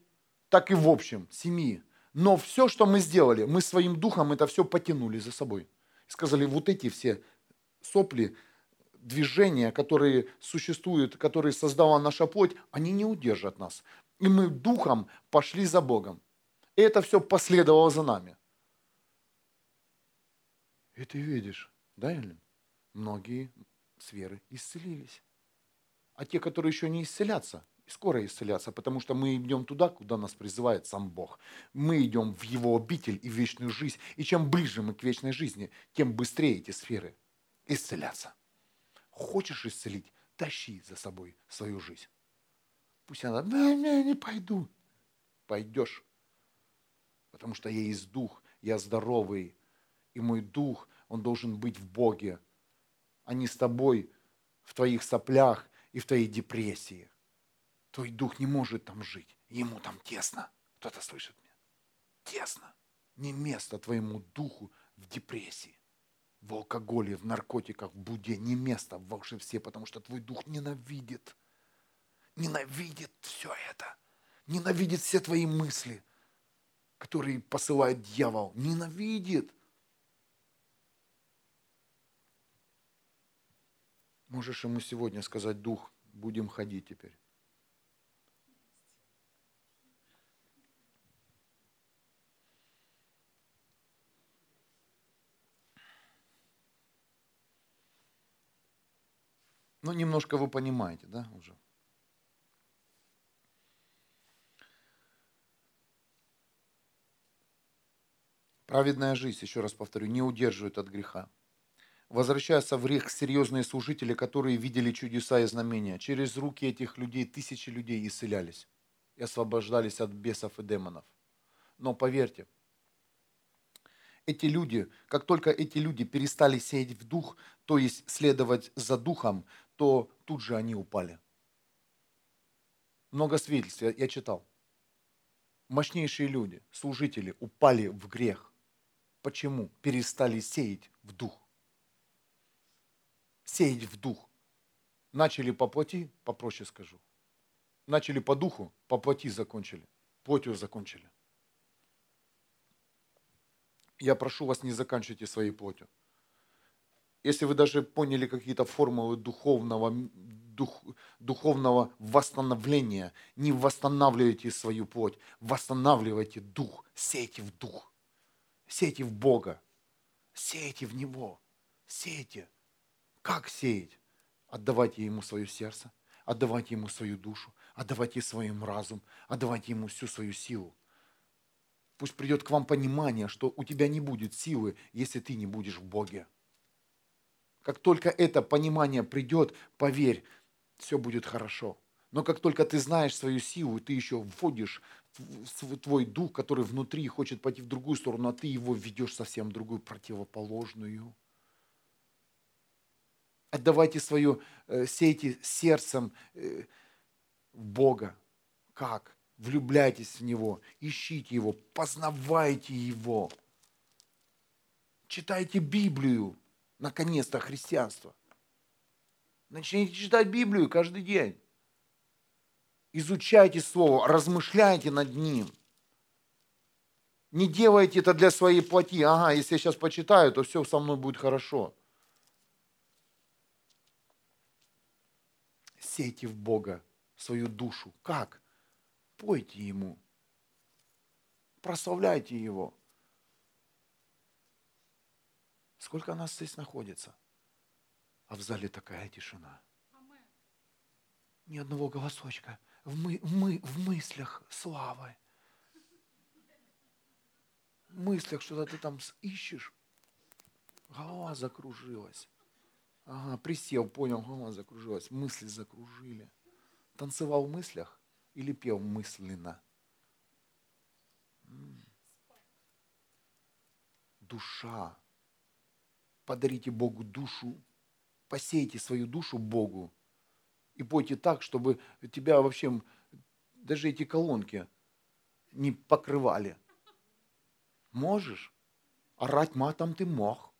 так и в общем семьи. Но все, что мы сделали, мы своим духом это все потянули за собой. Сказали, вот эти все сопли, движения, которые существуют, которые создала наша плоть, они не удержат нас. И мы духом пошли за Богом. И это все последовало за нами. И ты видишь, да, Эллен? Многие сферы исцелились а те, которые еще не исцелятся, скоро исцелятся, потому что мы идем туда, куда нас призывает сам Бог. Мы идем в Его обитель и в вечную жизнь. И чем ближе мы к вечной жизни, тем быстрее эти сферы исцелятся. Хочешь исцелить? Тащи за собой свою жизнь. Пусть она, да, я не пойду. пойдешь. Потому что я есть дух, я здоровый, и мой дух, он должен быть в Боге, а не с тобой в твоих соплях и в твоей депрессии. Твой дух не может там жить, ему там тесно. Кто-то слышит меня? Тесно. Не место твоему духу в депрессии, в алкоголе, в наркотиках, в буде. Не место в волшебстве, потому что твой дух ненавидит. Ненавидит все это. Ненавидит все твои мысли, которые посылает дьявол. Ненавидит. Можешь ему сегодня сказать, дух, будем ходить теперь. Ну, немножко вы понимаете, да, уже? Праведная жизнь, еще раз повторю, не удерживает от греха. Возвращаются в грех серьезные служители, которые видели чудеса и знамения. Через руки этих людей тысячи людей исцелялись и освобождались от бесов и демонов. Но поверьте, эти люди, как только эти люди перестали сеять в дух, то есть следовать за духом, то тут же они упали. Много свидетельств я, я читал. Мощнейшие люди, служители, упали в грех. Почему? Перестали сеять в дух. Сеять в дух. Начали по плоти, попроще скажу. Начали по духу, по плоти закончили. Плотью закончили. Я прошу вас, не заканчивайте своей плотью если вы даже поняли какие-то формулы духовного, дух, духовного восстановления, не восстанавливайте свою плоть, восстанавливайте дух, сейте в дух, сейте в Бога, сейте в Него, сейте. Как сеять? Отдавайте Ему свое сердце, отдавайте Ему свою душу, отдавайте своим разум, отдавайте Ему всю свою силу. Пусть придет к вам понимание, что у тебя не будет силы, если ты не будешь в Боге. Как только это понимание придет, поверь, все будет хорошо. Но как только ты знаешь свою силу, ты еще вводишь твой дух, который внутри хочет пойти в другую сторону, а ты его ведешь совсем в другую, противоположную. Отдавайте свое, э, сейте сердцем э, в Бога. Как? Влюбляйтесь в Него, ищите Его, познавайте Его. Читайте Библию, наконец-то христианство. Начните читать Библию каждый день. Изучайте Слово, размышляйте над ним. Не делайте это для своей плоти. Ага, если я сейчас почитаю, то все со мной будет хорошо. Сейте в Бога свою душу. Как? Пойте Ему. Прославляйте Его. Сколько нас здесь находится? А в зале такая тишина. Ни одного голосочка. В, мы, мы, в мыслях славы. В мыслях что-то ты там ищешь. Голова закружилась. Ага, присел, понял, голова закружилась. Мысли закружили. Танцевал в мыслях или пел мысленно? Душа подарите Богу душу, посейте свою душу Богу и пойте так, чтобы тебя вообще даже эти колонки не покрывали. Можешь? Орать матом ты мог.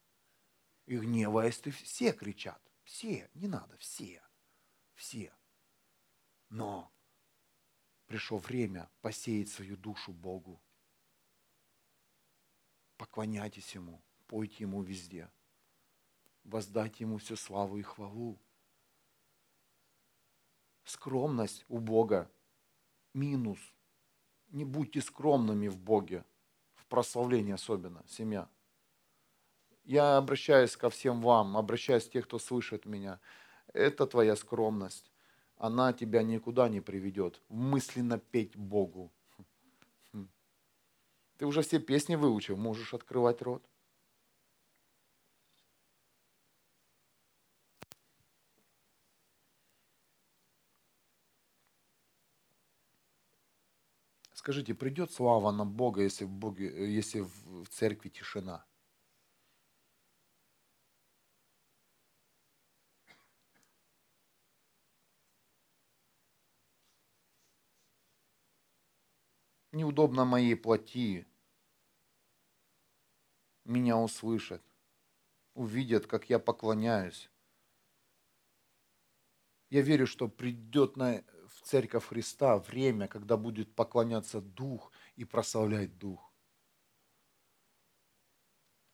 И гневаясь ты все кричат. Все, не надо, все. Все. Но пришло время посеять свою душу Богу. Поклоняйтесь Ему, пойте Ему везде воздать Ему всю славу и хвалу. Скромность у Бога – минус. Не будьте скромными в Боге, в прославлении особенно, семья. Я обращаюсь ко всем вам, обращаюсь к тех, кто слышит меня. Это твоя скромность. Она тебя никуда не приведет. Мысленно петь Богу. Ты уже все песни выучил, можешь открывать рот. Скажите, придет слава на Бога, если в, Боге, если в церкви тишина? Неудобно моей плоти. Меня услышат, увидят, как я поклоняюсь. Я верю, что придет на, в церковь Христа время, когда будет поклоняться Дух и прославлять Дух.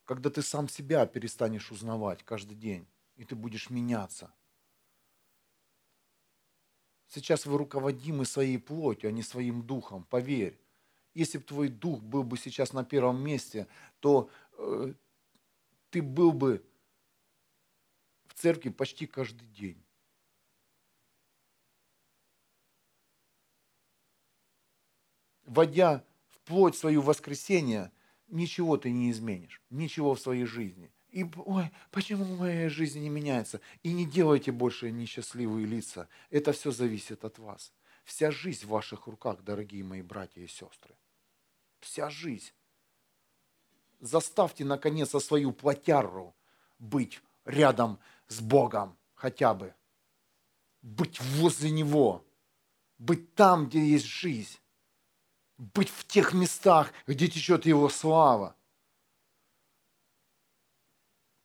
Когда ты сам себя перестанешь узнавать каждый день, и ты будешь меняться. Сейчас вы руководимы своей плотью, а не своим духом, поверь. Если бы твой дух был бы сейчас на первом месте, то э, ты был бы в церкви почти каждый день. вводя в плоть свою воскресение, ничего ты не изменишь, ничего в своей жизни. И, ой, почему моя жизнь не меняется? И не делайте больше несчастливые лица. Это все зависит от вас. Вся жизнь в ваших руках, дорогие мои братья и сестры. Вся жизнь. Заставьте, наконец, свою плотяру быть рядом с Богом хотя бы. Быть возле Него. Быть там, где есть жизнь быть в тех местах, где течет Его слава.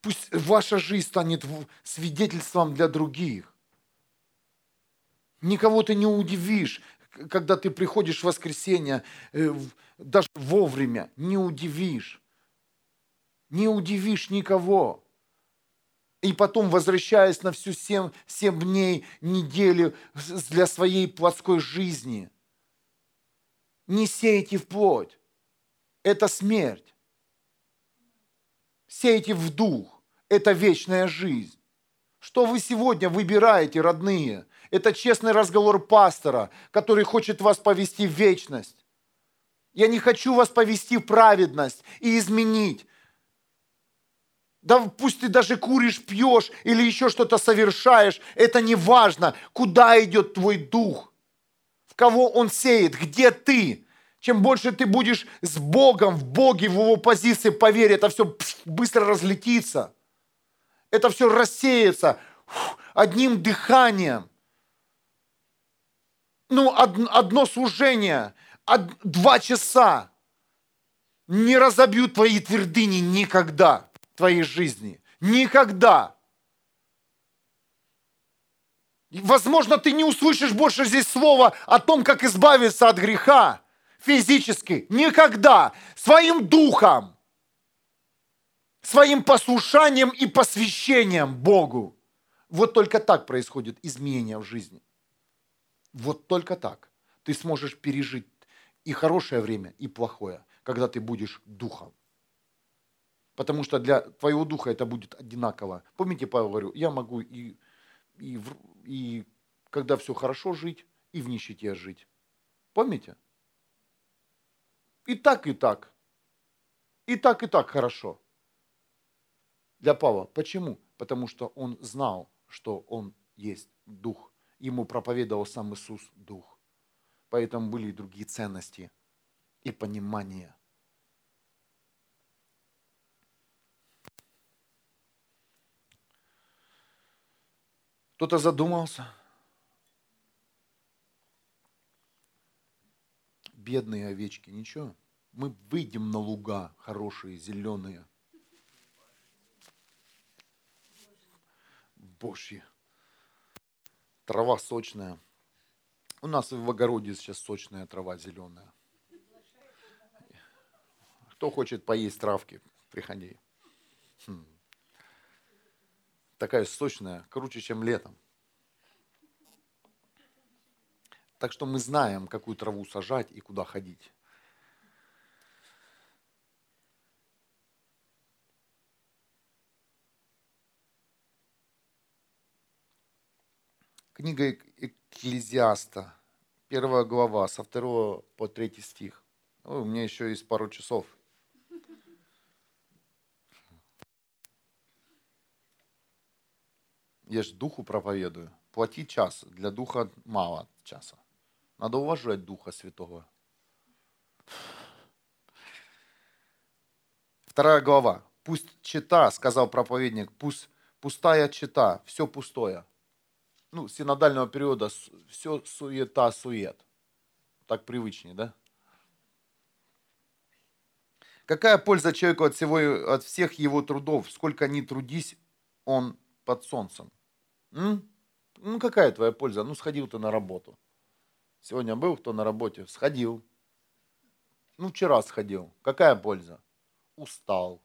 Пусть ваша жизнь станет свидетельством для других. Никого ты не удивишь, когда ты приходишь в воскресенье, э, даже вовремя, не удивишь. Не удивишь никого. И потом, возвращаясь на всю семь, семь дней, неделю для своей плотской жизни – не сейте в плоть. Это смерть. Сейте в дух. Это вечная жизнь. Что вы сегодня выбираете, родные? Это честный разговор пастора, который хочет вас повести в вечность. Я не хочу вас повести в праведность и изменить. Да пусть ты даже куришь, пьешь или еще что-то совершаешь, это не важно, куда идет твой дух в кого он сеет, где ты. Чем больше ты будешь с Богом, в Боге, в Его позиции, поверь, это все быстро разлетится. Это все рассеется одним дыханием. Ну, одно служение, два часа не разобьют твои твердыни никогда в твоей жизни. Никогда. Возможно, ты не услышишь больше здесь слова о том, как избавиться от греха физически. Никогда. Своим духом. Своим послушанием и посвящением Богу. Вот только так происходит изменение в жизни. Вот только так. Ты сможешь пережить и хорошее время, и плохое, когда ты будешь духом. Потому что для твоего духа это будет одинаково. Помните, Павел говорил, я могу и и, и когда все хорошо жить, и в нищете жить. Помните? И так, и так. И так, и так хорошо. Для Павла. Почему? Потому что он знал, что он есть Дух. Ему проповедовал сам Иисус Дух. Поэтому были и другие ценности и понимание – Кто-то задумался. Бедные овечки, ничего. Мы выйдем на луга хорошие, зеленые. Божьи. Трава сочная. У нас в огороде сейчас сочная трава зеленая. Кто хочет поесть травки, приходи. Хм такая сочная, круче, чем летом. Так что мы знаем, какую траву сажать и куда ходить. Книга Экклезиаста, первая глава, со второго по третий стих. Ой, у меня еще есть пару часов. Я же духу проповедую. Плати час. Для духа мало часа. Надо уважать Духа Святого. Вторая глава. Пусть чита, сказал проповедник, пусть пустая чита, все пустое. Ну, синодального периода все суета, сует. Так привычнее, да? Какая польза человеку от, всего, от всех его трудов, сколько ни трудись он под солнцем? М? Ну, какая твоя польза? Ну, сходил ты на работу. Сегодня был кто на работе? Сходил. Ну, вчера сходил. Какая польза? Устал.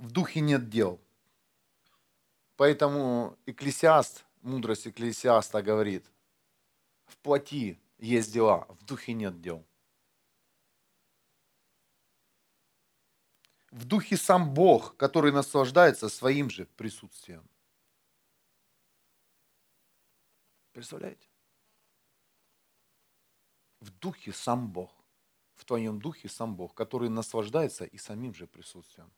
В духе нет дел. Поэтому Экклесиаст, мудрость Экклесиаста говорит, в плоти есть дела, в духе нет дел. В духе сам Бог, который наслаждается своим же присутствием. Представляете? В духе сам Бог. В твоем духе сам Бог, который наслаждается и самим же присутствием.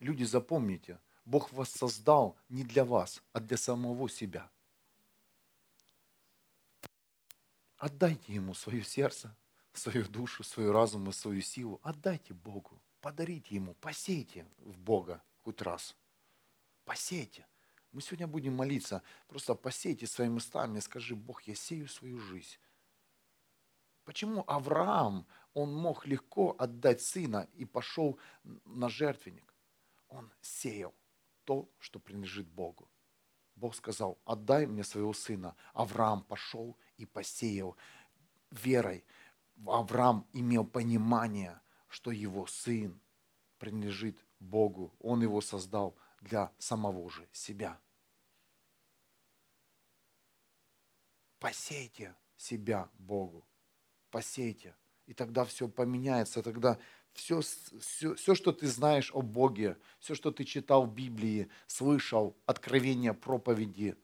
Люди, запомните, Бог вас создал не для вас, а для самого себя. Отдайте Ему свое сердце, свою душу, свой разум и свою силу. Отдайте Богу, подарите Ему, посейте в Бога хоть раз. Посейте. Мы сегодня будем молиться, просто посейте своими устами, скажи, Бог, я сею свою жизнь. Почему Авраам, он мог легко отдать сына и пошел на жертвенник? Он сеял то, что принадлежит Богу. Бог сказал, отдай мне своего сына. Авраам пошел и посеял верой. Авраам имел понимание, что его сын принадлежит Богу. Он его создал для самого же себя. Посейте себя Богу. Посейте. И тогда все поменяется. Тогда все, все, все, что ты знаешь о Боге, все, что ты читал в Библии, слышал, откровения, проповеди,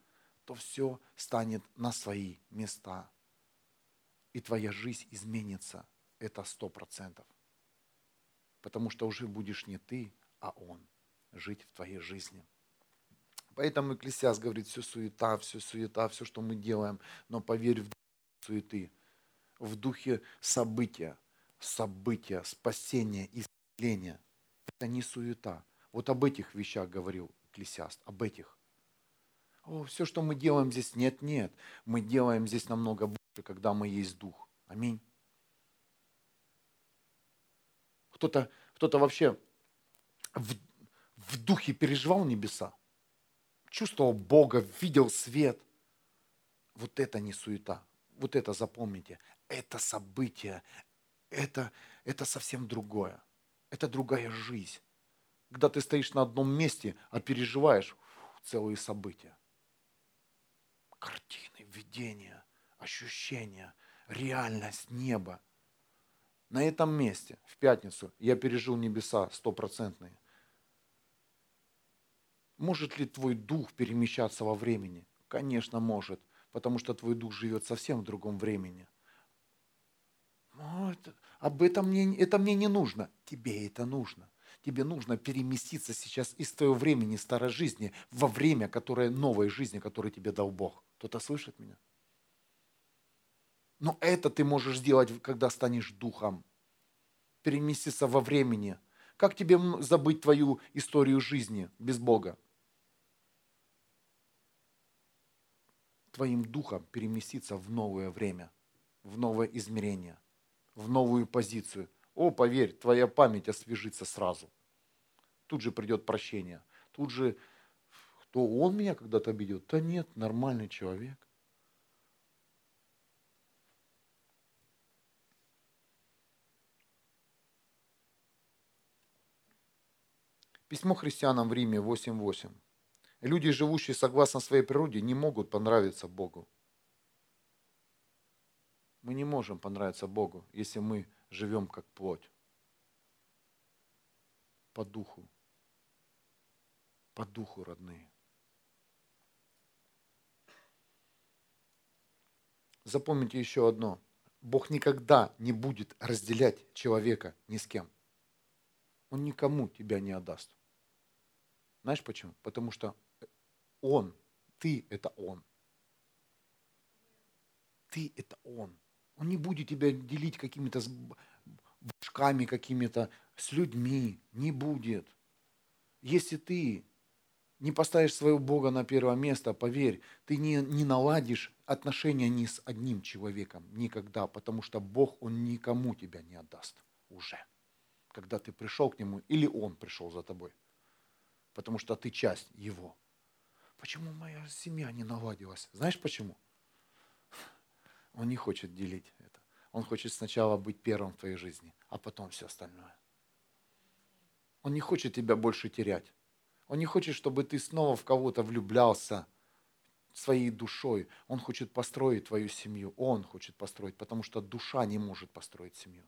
то все станет на свои места. И твоя жизнь изменится. Это сто процентов. Потому что уже будешь не ты, а Он жить в твоей жизни. Поэтому Экклесиас говорит, все суета, все суета, все, что мы делаем, но поверь в суеты, в духе события, события, спасения, исцеления. Это не суета. Вот об этих вещах говорил Экклесиаст, об этих. О, все, что мы делаем здесь, нет, нет. Мы делаем здесь намного больше, когда мы есть Дух. Аминь. Кто-то кто вообще в, в духе переживал небеса, чувствовал Бога, видел свет. Вот это не суета. Вот это запомните. Это событие, это, это совсем другое. Это другая жизнь. Когда ты стоишь на одном месте, а переживаешь целые события. Картины, видения, ощущения, реальность неба. На этом месте, в пятницу, я пережил небеса стопроцентные. Может ли твой дух перемещаться во времени? Конечно, может, потому что твой дух живет совсем в другом времени – ну, это, об этом мне, это мне не нужно. Тебе это нужно. Тебе нужно переместиться сейчас из твоего времени старой жизни во время, которое новой жизни, которую тебе дал Бог. Кто-то слышит меня? Но это ты можешь сделать, когда станешь духом. Переместиться во времени. Как тебе забыть твою историю жизни без Бога? Твоим духом переместиться в новое время, в новое измерение – в новую позицию. О, поверь, твоя память освежится сразу. Тут же придет прощение. Тут же, кто он меня когда-то обидел? Да нет, нормальный человек. Письмо христианам в Риме 8.8. Люди, живущие согласно своей природе, не могут понравиться Богу. Мы не можем понравиться Богу, если мы живем как плоть. По духу. По духу, родные. Запомните еще одно. Бог никогда не будет разделять человека ни с кем. Он никому тебя не отдаст. Знаешь почему? Потому что Он, ты – это Он. Ты – это Он. Он не будет тебя делить какими-то башками какими-то, с людьми. Не будет. Если ты не поставишь своего Бога на первое место, поверь, ты не, не наладишь отношения ни с одним человеком никогда, потому что Бог, Он никому тебя не отдаст уже, когда ты пришел к Нему или Он пришел за тобой, потому что ты часть Его. Почему моя семья не наладилась? Знаешь почему? Он не хочет делить это. Он хочет сначала быть первым в твоей жизни, а потом все остальное. Он не хочет тебя больше терять. Он не хочет, чтобы ты снова в кого-то влюблялся своей душой. Он хочет построить твою семью. Он хочет построить, потому что душа не может построить семью.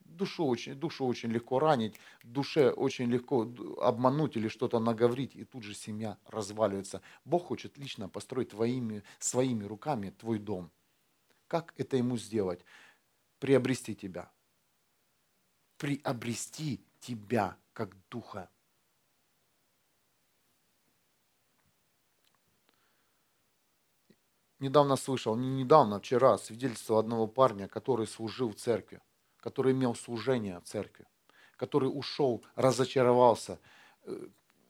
Душу очень, душу очень легко ранить, душе очень легко обмануть или что-то наговорить, и тут же семья разваливается. Бог хочет лично построить твоими, своими руками твой дом. Как это ему сделать? Приобрести тебя. Приобрести тебя как духа недавно слышал, не недавно, вчера, свидетельство одного парня, который служил в церкви, который имел служение в церкви, который ушел, разочаровался. Э,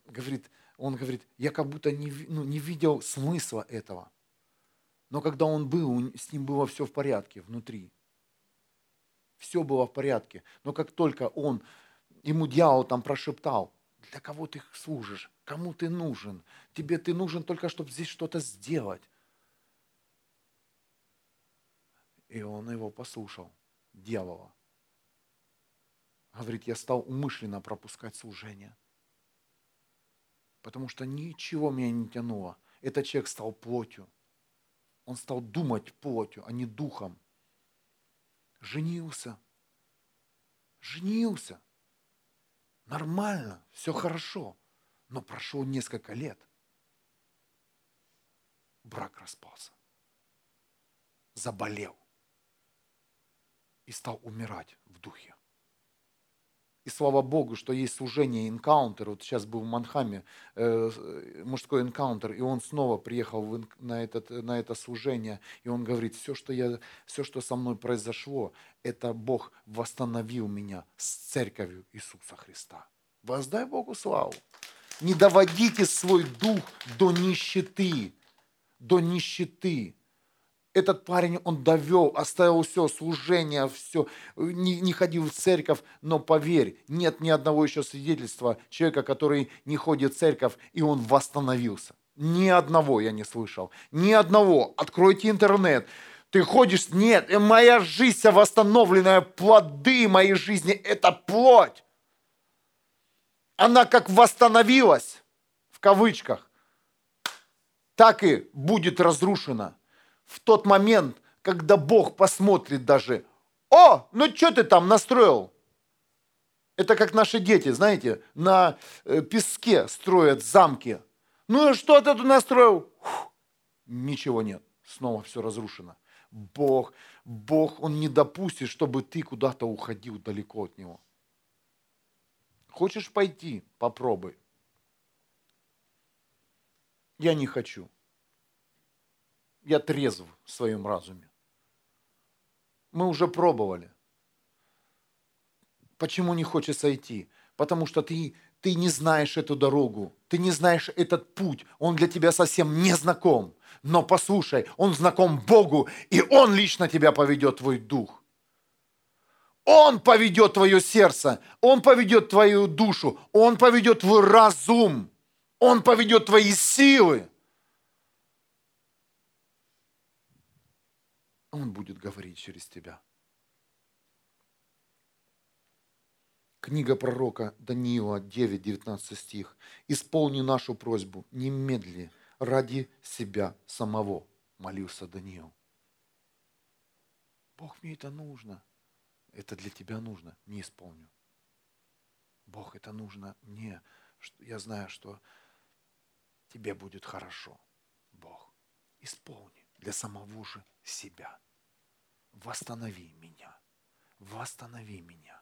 говорит, он говорит, я как будто не, ну, не видел смысла этого. Но когда он был, с ним было все в порядке внутри. Все было в порядке. Но как только он, ему дьявол там прошептал, для кого ты служишь, кому ты нужен, тебе ты нужен только, чтобы здесь что-то сделать. И он его послушал, дьявола. Говорит, я стал умышленно пропускать служение. Потому что ничего меня не тянуло. Этот человек стал плотью. Он стал думать плотью, а не духом. Женился. Женился. Нормально, все хорошо. Но прошло несколько лет. Брак распался. Заболел и стал умирать в духе. И слава Богу, что есть служение энкаунтер. Вот сейчас был в Манхаме э, мужской энкаунтер, и он снова приехал в, на, этот, на это служение, и он говорит, все что, я, все, что со мной произошло, это Бог восстановил меня с церковью Иисуса Христа. Воздай Богу славу. Не доводите свой дух до нищеты, до нищеты этот парень, он довел, оставил все, служение, все, не, не ходил в церковь, но поверь, нет ни одного еще свидетельства человека, который не ходит в церковь, и он восстановился. Ни одного я не слышал. Ни одного. Откройте интернет. Ты ходишь, нет, моя жизнь восстановленная, плоды моей жизни – это плоть. Она как восстановилась, в кавычках, так и будет разрушена в тот момент, когда Бог посмотрит даже, о, ну что ты там настроил? Это как наши дети, знаете, на э, песке строят замки. Ну и что ты тут настроил? Фух, ничего нет, снова все разрушено. Бог, Бог, Он не допустит, чтобы ты куда-то уходил далеко от Него. Хочешь пойти? Попробуй. Я не хочу я трезв в своем разуме. Мы уже пробовали. Почему не хочется идти? Потому что ты, ты не знаешь эту дорогу, ты не знаешь этот путь, он для тебя совсем не знаком. Но послушай, он знаком Богу, и он лично тебя поведет, твой дух. Он поведет твое сердце, он поведет твою душу, он поведет твой разум, он поведет твои силы. Он будет говорить через тебя. Книга пророка Даниила 9, 19 стих. «Исполни нашу просьбу немедли ради себя самого», молился Даниил. Бог, мне это нужно. Это для тебя нужно. Не исполню. Бог, это нужно мне. Я знаю, что тебе будет хорошо. Бог, исполни для самого же себя. Восстанови меня, восстанови меня.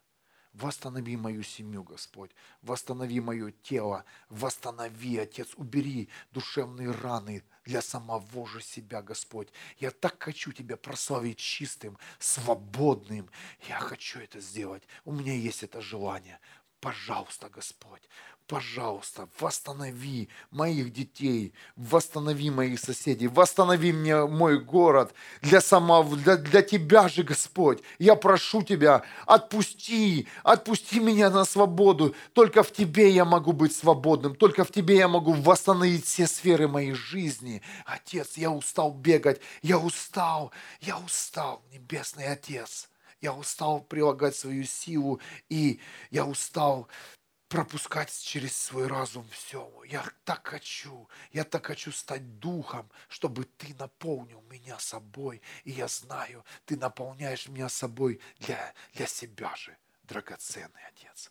Восстанови мою семью, Господь. Восстанови мое тело. Восстанови, Отец. Убери душевные раны для самого же себя, Господь. Я так хочу Тебя прославить чистым, свободным. Я хочу это сделать. У меня есть это желание. Пожалуйста, Господь, пожалуйста, восстанови моих детей, восстанови моих соседей, восстанови мне мой город для, самого, для, для Тебя же, Господь. Я прошу Тебя, отпусти, отпусти меня на свободу. Только в Тебе я могу быть свободным, только в Тебе я могу восстановить все сферы моей жизни. Отец, я устал бегать, я устал, я устал, Небесный Отец. Я устал прилагать свою силу, и я устал пропускать через свой разум все. Я так хочу, я так хочу стать духом, чтобы ты наполнил меня собой. И я знаю, ты наполняешь меня собой для, для себя же, драгоценный Отец.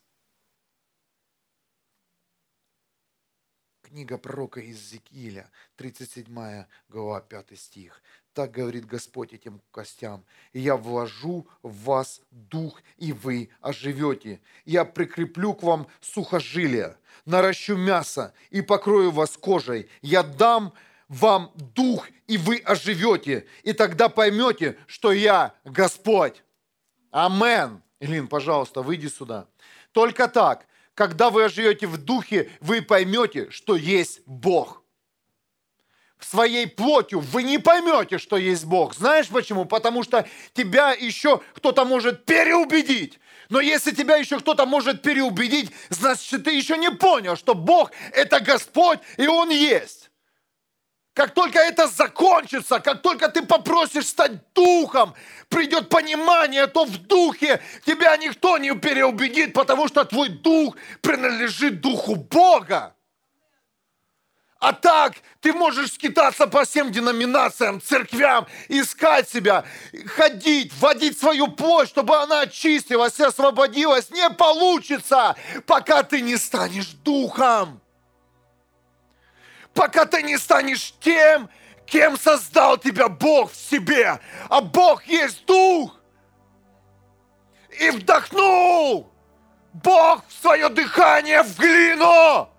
Книга пророка Иезекииля, 37 глава, 5 стих. Так говорит Господь этим костям. Я вложу в вас дух, и вы оживете. Я прикреплю к вам сухожилия, наращу мясо и покрою вас кожей. Я дам вам дух, и вы оживете. И тогда поймете, что я Господь. Амен. Илин, пожалуйста, выйди сюда. Только так когда вы оживете в духе, вы поймете, что есть Бог. Своей плотью вы не поймете, что есть Бог. Знаешь почему? Потому что тебя еще кто-то может переубедить. Но если тебя еще кто-то может переубедить, значит, ты еще не понял, что Бог – это Господь, и Он есть. Как только это закончится, как только ты попросишь стать духом, придет понимание, то в духе тебя никто не переубедит, потому что твой дух принадлежит духу Бога. А так ты можешь скитаться по всем деноминациям, церквям, искать себя, ходить, вводить свою плоть, чтобы она очистилась и освободилась. Не получится, пока ты не станешь духом пока ты не станешь тем, кем создал тебя Бог в себе. А Бог есть Дух. И вдохнул Бог в свое дыхание в глину.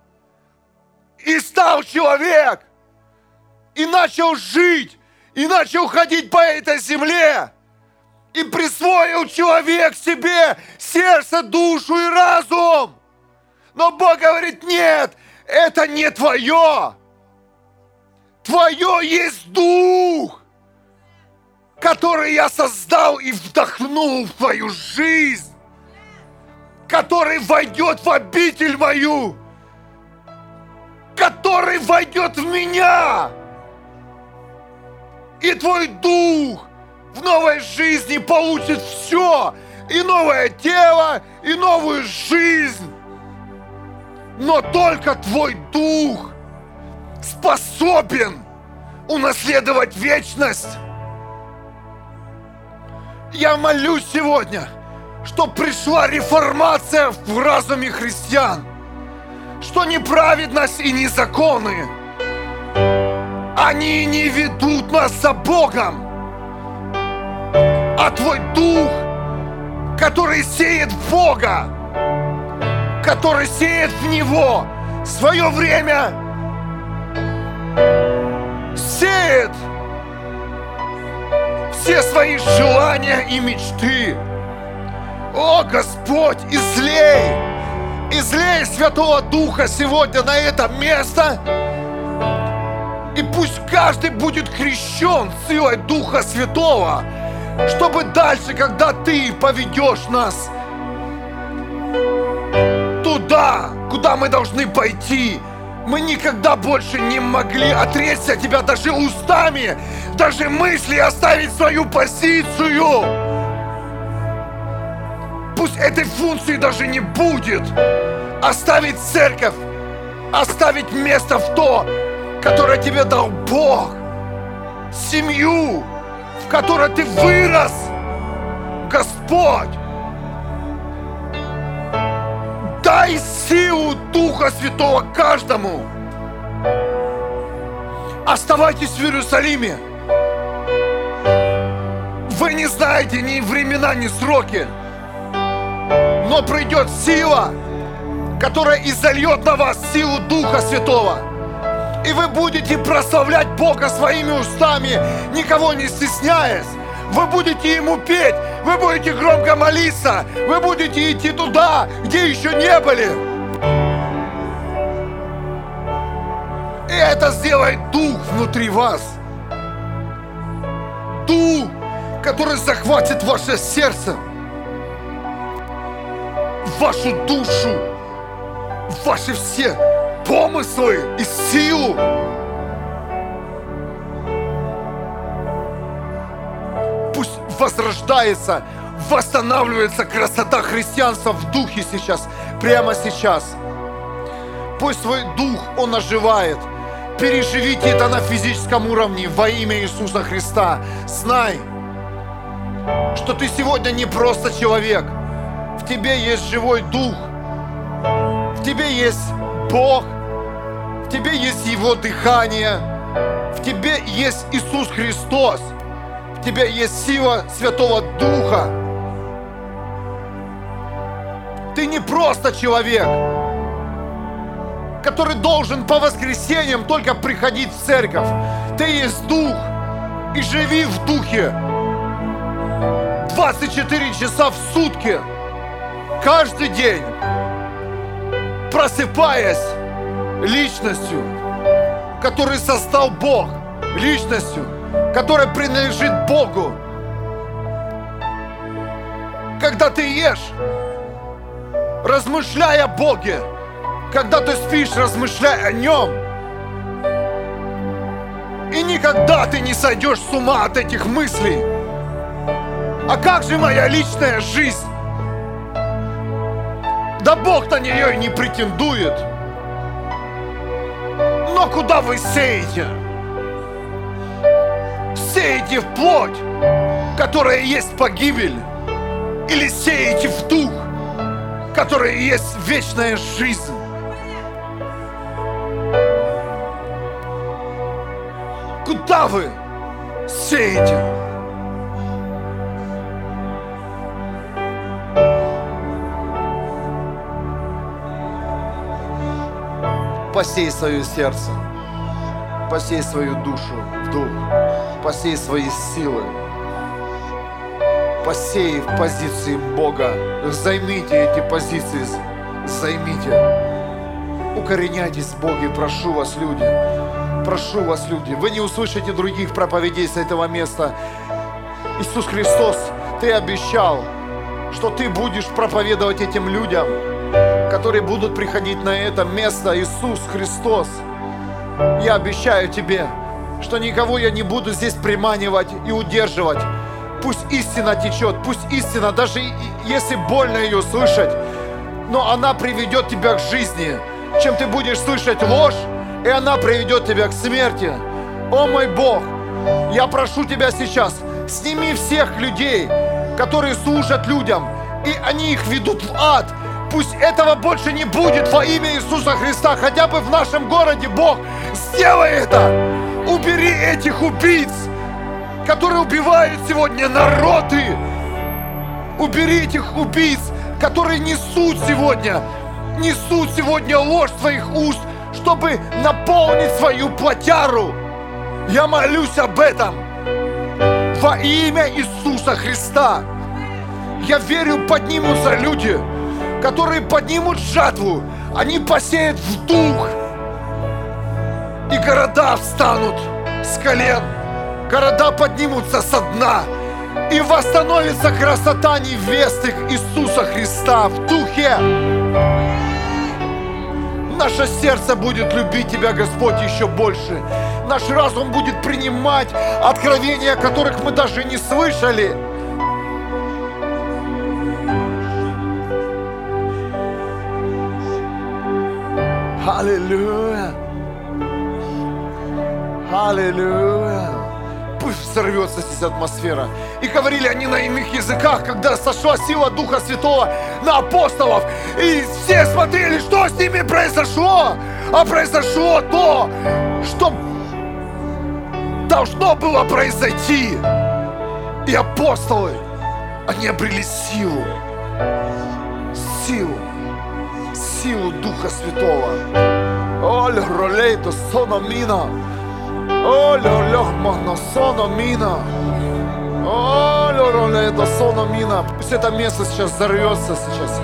И стал человек. И начал жить. И начал ходить по этой земле. И присвоил человек себе сердце, душу и разум. Но Бог говорит, нет, это не твое. Твое есть дух, который я создал и вдохнул в твою жизнь, который войдет в обитель мою, который войдет в меня. И твой дух в новой жизни получит все, и новое тело, и новую жизнь. Но только твой дух – способен унаследовать вечность. Я молюсь сегодня, что пришла реформация в разуме христиан, что неправедность и незаконы, они не ведут нас за Богом, а Твой Дух, который сеет в Бога, который сеет в Него свое время – сеет все свои желания и мечты. О, Господь, излей, излей Святого Духа сегодня на это место. И пусть каждый будет крещен силой Духа Святого, чтобы дальше, когда Ты поведешь нас туда, куда мы должны пойти, мы никогда больше не могли отречься от тебя даже устами, даже мысли оставить свою позицию. Пусть этой функции даже не будет. Оставить церковь, оставить место в то, которое тебе дал Бог. Семью, в которой ты вырос. Господь. Дай силу Духа Святого каждому. Оставайтесь в Иерусалиме. Вы не знаете ни времена, ни сроки. Но придет сила, которая изольет на вас силу Духа Святого. И вы будете прославлять Бога своими устами, никого не стесняясь. Вы будете Ему петь, вы будете громко молиться, вы будете идти туда, где еще не были. И это сделает Дух внутри вас. Дух, который захватит ваше сердце, вашу душу, ваши все помыслы и силу. Пусть возрождается, восстанавливается красота христианства в духе сейчас, прямо сейчас. Пусть свой дух он оживает. Переживите это на физическом уровне во имя Иисуса Христа. Знай, что ты сегодня не просто человек. В тебе есть живой дух. В тебе есть Бог. В тебе есть Его дыхание. В тебе есть Иисус Христос. В тебе есть сила Святого Духа. Ты не просто человек, который должен по воскресеньям только приходить в церковь. Ты есть Дух. И живи в Духе. 24 часа в сутки. Каждый день. Просыпаясь личностью, который создал Бог, личностью, которая принадлежит Богу. Когда ты ешь, размышляя о Боге, когда ты спишь, размышляй о Нем. И никогда ты не сойдешь с ума от этих мыслей. А как же моя личная жизнь? Да Бог на нее и не претендует. Но куда вы сеете? Сеете в плоть, которая есть погибель, или сеете в дух, который есть вечная жизнь? Куда вы сеете? Посей свое сердце, посей свою душу в дух, посей свои силы, посей в позиции Бога, займите эти позиции, займите. Укореняйтесь в Боге, прошу вас, люди. Прошу вас, люди. Вы не услышите других проповедей с этого места. Иисус Христос, Ты обещал, что Ты будешь проповедовать этим людям – которые будут приходить на это место, Иисус Христос. Я обещаю тебе, что никого я не буду здесь приманивать и удерживать. Пусть истина течет, пусть истина, даже если больно ее слышать, но она приведет тебя к жизни, чем ты будешь слышать ложь, и она приведет тебя к смерти. О мой Бог, я прошу тебя сейчас, сними всех людей, которые служат людям, и они их ведут в ад, Пусть этого больше не будет во имя Иисуса Христа. Хотя бы в нашем городе, Бог, сделай это. Убери этих убийц, которые убивают сегодня народы. Убери этих убийц, которые несут сегодня, несут сегодня ложь своих уст, чтобы наполнить свою плотяру. Я молюсь об этом во имя Иисуса Христа. Я верю, поднимутся люди, которые поднимут жатву, они посеют в дух. И города встанут с колен, города поднимутся со дна, и восстановится красота невесты Иисуса Христа в духе. Наше сердце будет любить Тебя, Господь, еще больше. Наш разум будет принимать откровения, которых мы даже не слышали. Аллилуйя! Аллилуйя! Пусть взорвется здесь атмосфера. И говорили они на иных языках, когда сошла сила Духа Святого на апостолов. И все смотрели, что с ними произошло. А произошло то, что должно было произойти. И апостолы, они обрели силу. Силу. Силу Духа Святого. Оль ролейто сономина. Оль лехмано сономина. Оль ролейто сономина. Пусть это место сейчас взорвется сейчас.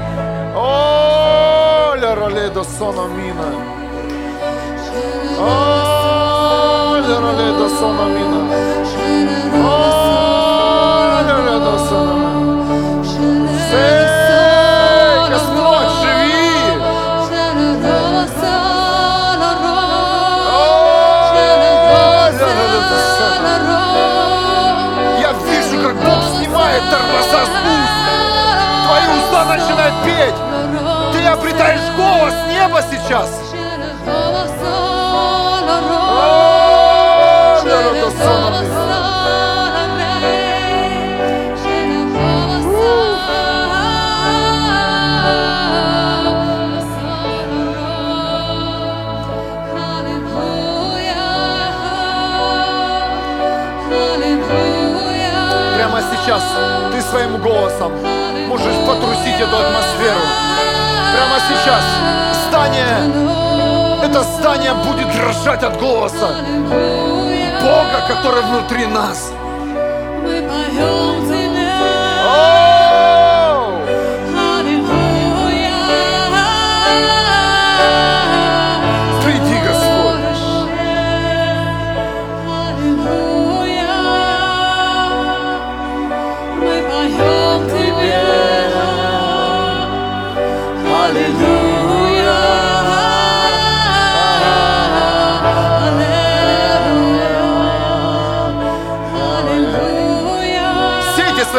Оль ролейто сономина. Оль ролейто сономина. Оль петь. Ты обретаешь голос неба сейчас. Своим голосом можешь потрусить эту атмосферу. Прямо сейчас здание, это здание будет дрожать от голоса Бога, который внутри нас.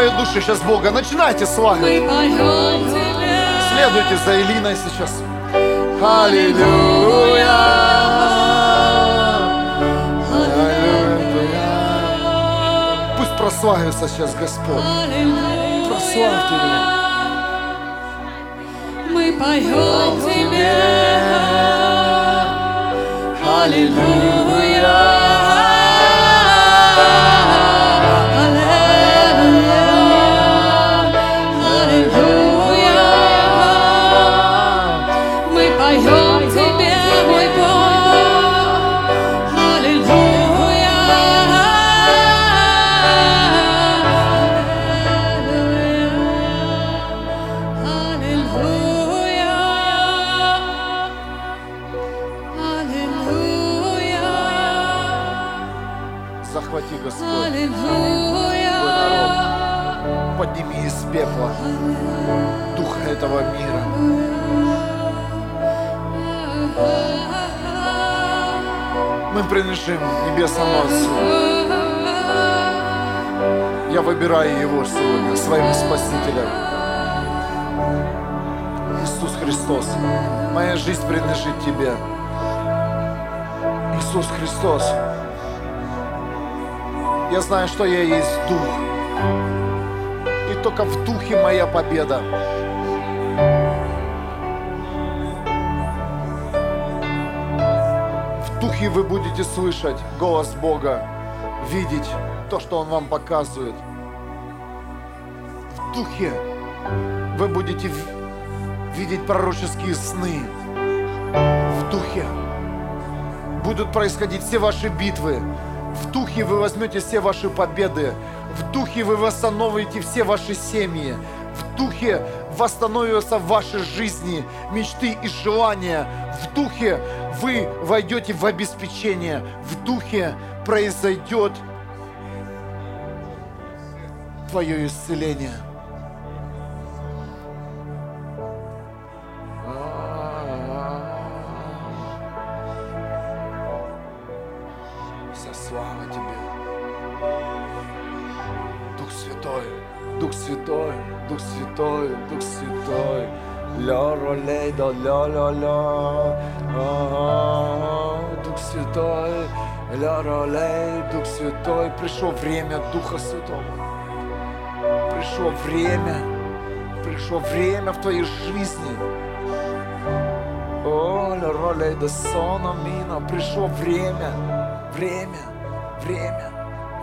Свои души сейчас Бога, начинайте поем тебе. Следуйте за Элиной сейчас. Аллилуйя. Аллилуйя. Пусть прославится сейчас Господь. Прославьте Его. Мы поем тебе. Аллилуйя. Этого мира. Мы принадлежим Небесному Отцу. Я выбираю Его сегодня своим Спасителем. Иисус Христос, моя жизнь принадлежит Тебе. Иисус Христос, я знаю, что я есть Дух. И только в Духе моя победа. В Духе вы будете слышать голос Бога, видеть то, что Он вам показывает. В Духе вы будете видеть пророческие сны. В Духе будут происходить все ваши битвы. В Духе вы возьмете все ваши победы. В Духе вы восстановите все ваши семьи. В Духе восстановятся ваши жизни, мечты и желания. В Духе вы войдете в обеспечение. В Духе произойдет твое исцеление. Вся слава Тебе. Дух Святой, Дух Святой, Дух Святой, Дух Святой. Ля ролей да ля ля ля. Дух Святой, ля ролей, Дух Святой. Пришло время Духа Святого. Пришло время, пришло время в твоей жизни. О, ля ролей да сона мина. Пришло время, время, время,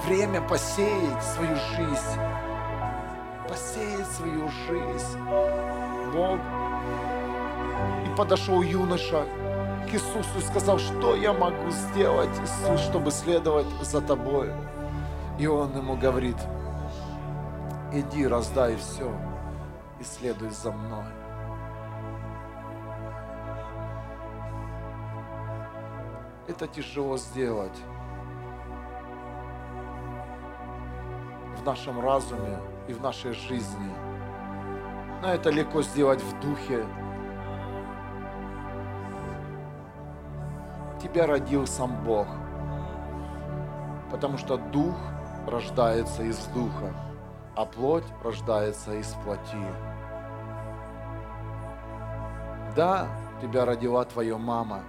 время посеять свою жизнь. Посеять свою жизнь. Бог. И подошел юноша к Иисусу и сказал, что я могу сделать, Иисус, чтобы следовать за тобой. И он ему говорит, иди, раздай все и следуй за мной. Это тяжело сделать в нашем разуме и в нашей жизни. Но это легко сделать в духе. Тебя родил сам Бог, потому что дух рождается из духа, а плоть рождается из плоти. Да, тебя родила твоя мама,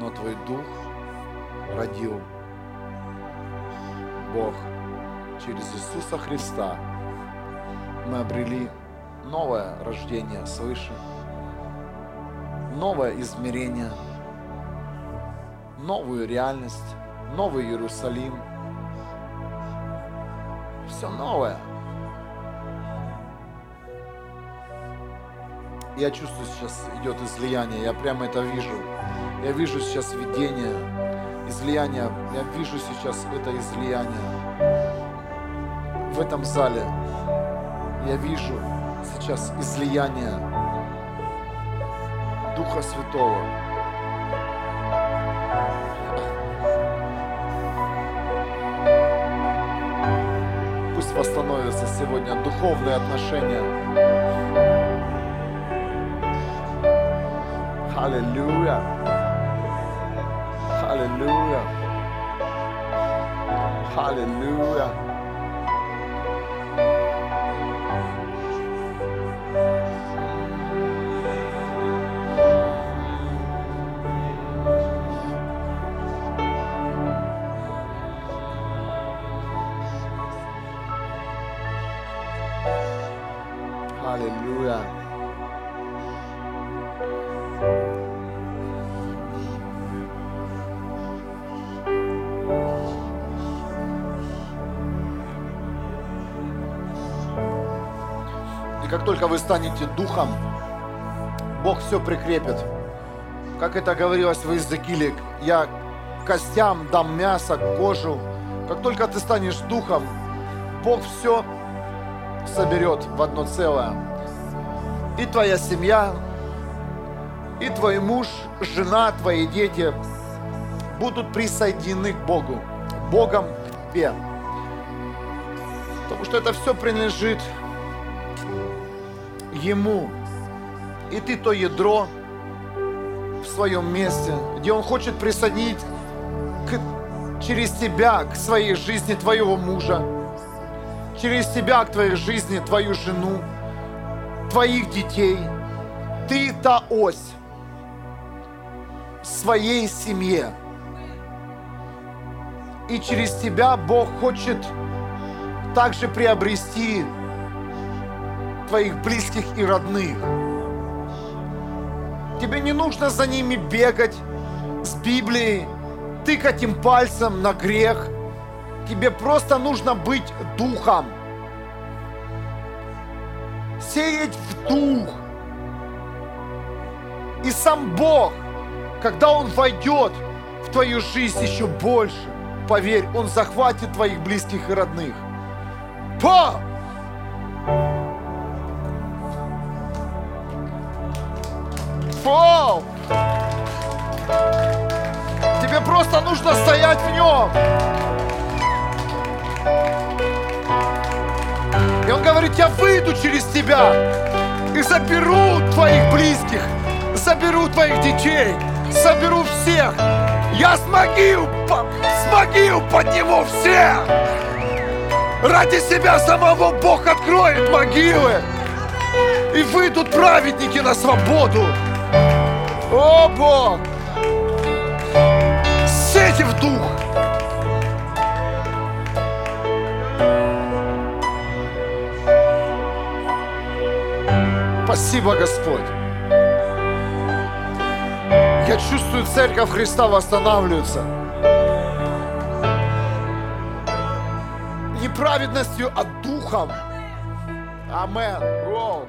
но твой дух родил Бог через Иисуса Христа. Мы обрели новое рождение свыше, новое измерение, новую реальность, новый Иерусалим. Все новое. Я чувствую, сейчас идет излияние, я прямо это вижу. Я вижу сейчас видение, излияние. Я вижу сейчас это излияние в этом зале. Я вижу сейчас излияние Духа Святого. Пусть восстановятся сегодня духовные отношения. Аллилуйя. Аллилуйя. Аллилуйя. Как только вы станете духом, Бог все прикрепит. Как это говорилось в Иезекииле, я костям дам мясо, кожу. Как только ты станешь духом, Бог все соберет в одно целое. И твоя семья, и твой муж, жена, твои дети будут присоединены к Богу, Богом к тебе. Потому что это все принадлежит Ему. И ты то ядро в своем месте, где Он хочет присоединить к- через тебя к своей жизни твоего мужа, через тебя к твоей жизни твою жену, твоих детей. Ты та ось своей семье. И через тебя Бог хочет также приобрести твоих близких и родных. Тебе не нужно за ними бегать с Библией, тыкать им пальцем на грех. Тебе просто нужно быть духом. Сеять в дух. И сам Бог, когда Он войдет в твою жизнь еще больше, поверь, Он захватит твоих близких и родных. По! Фу! Тебе просто нужно стоять в нем. И он говорит, я выйду через тебя и заберу твоих близких, заберу твоих детей, соберу всех. Я смогил, по- смогил подниму всех. Ради себя самого Бог откроет могилы. И выйдут праведники на свободу. О, Бог! Сети в дух! Спасибо, Господь! Я чувствую, церковь Христа восстанавливается. Не праведностью, а духом. Амен. Воу.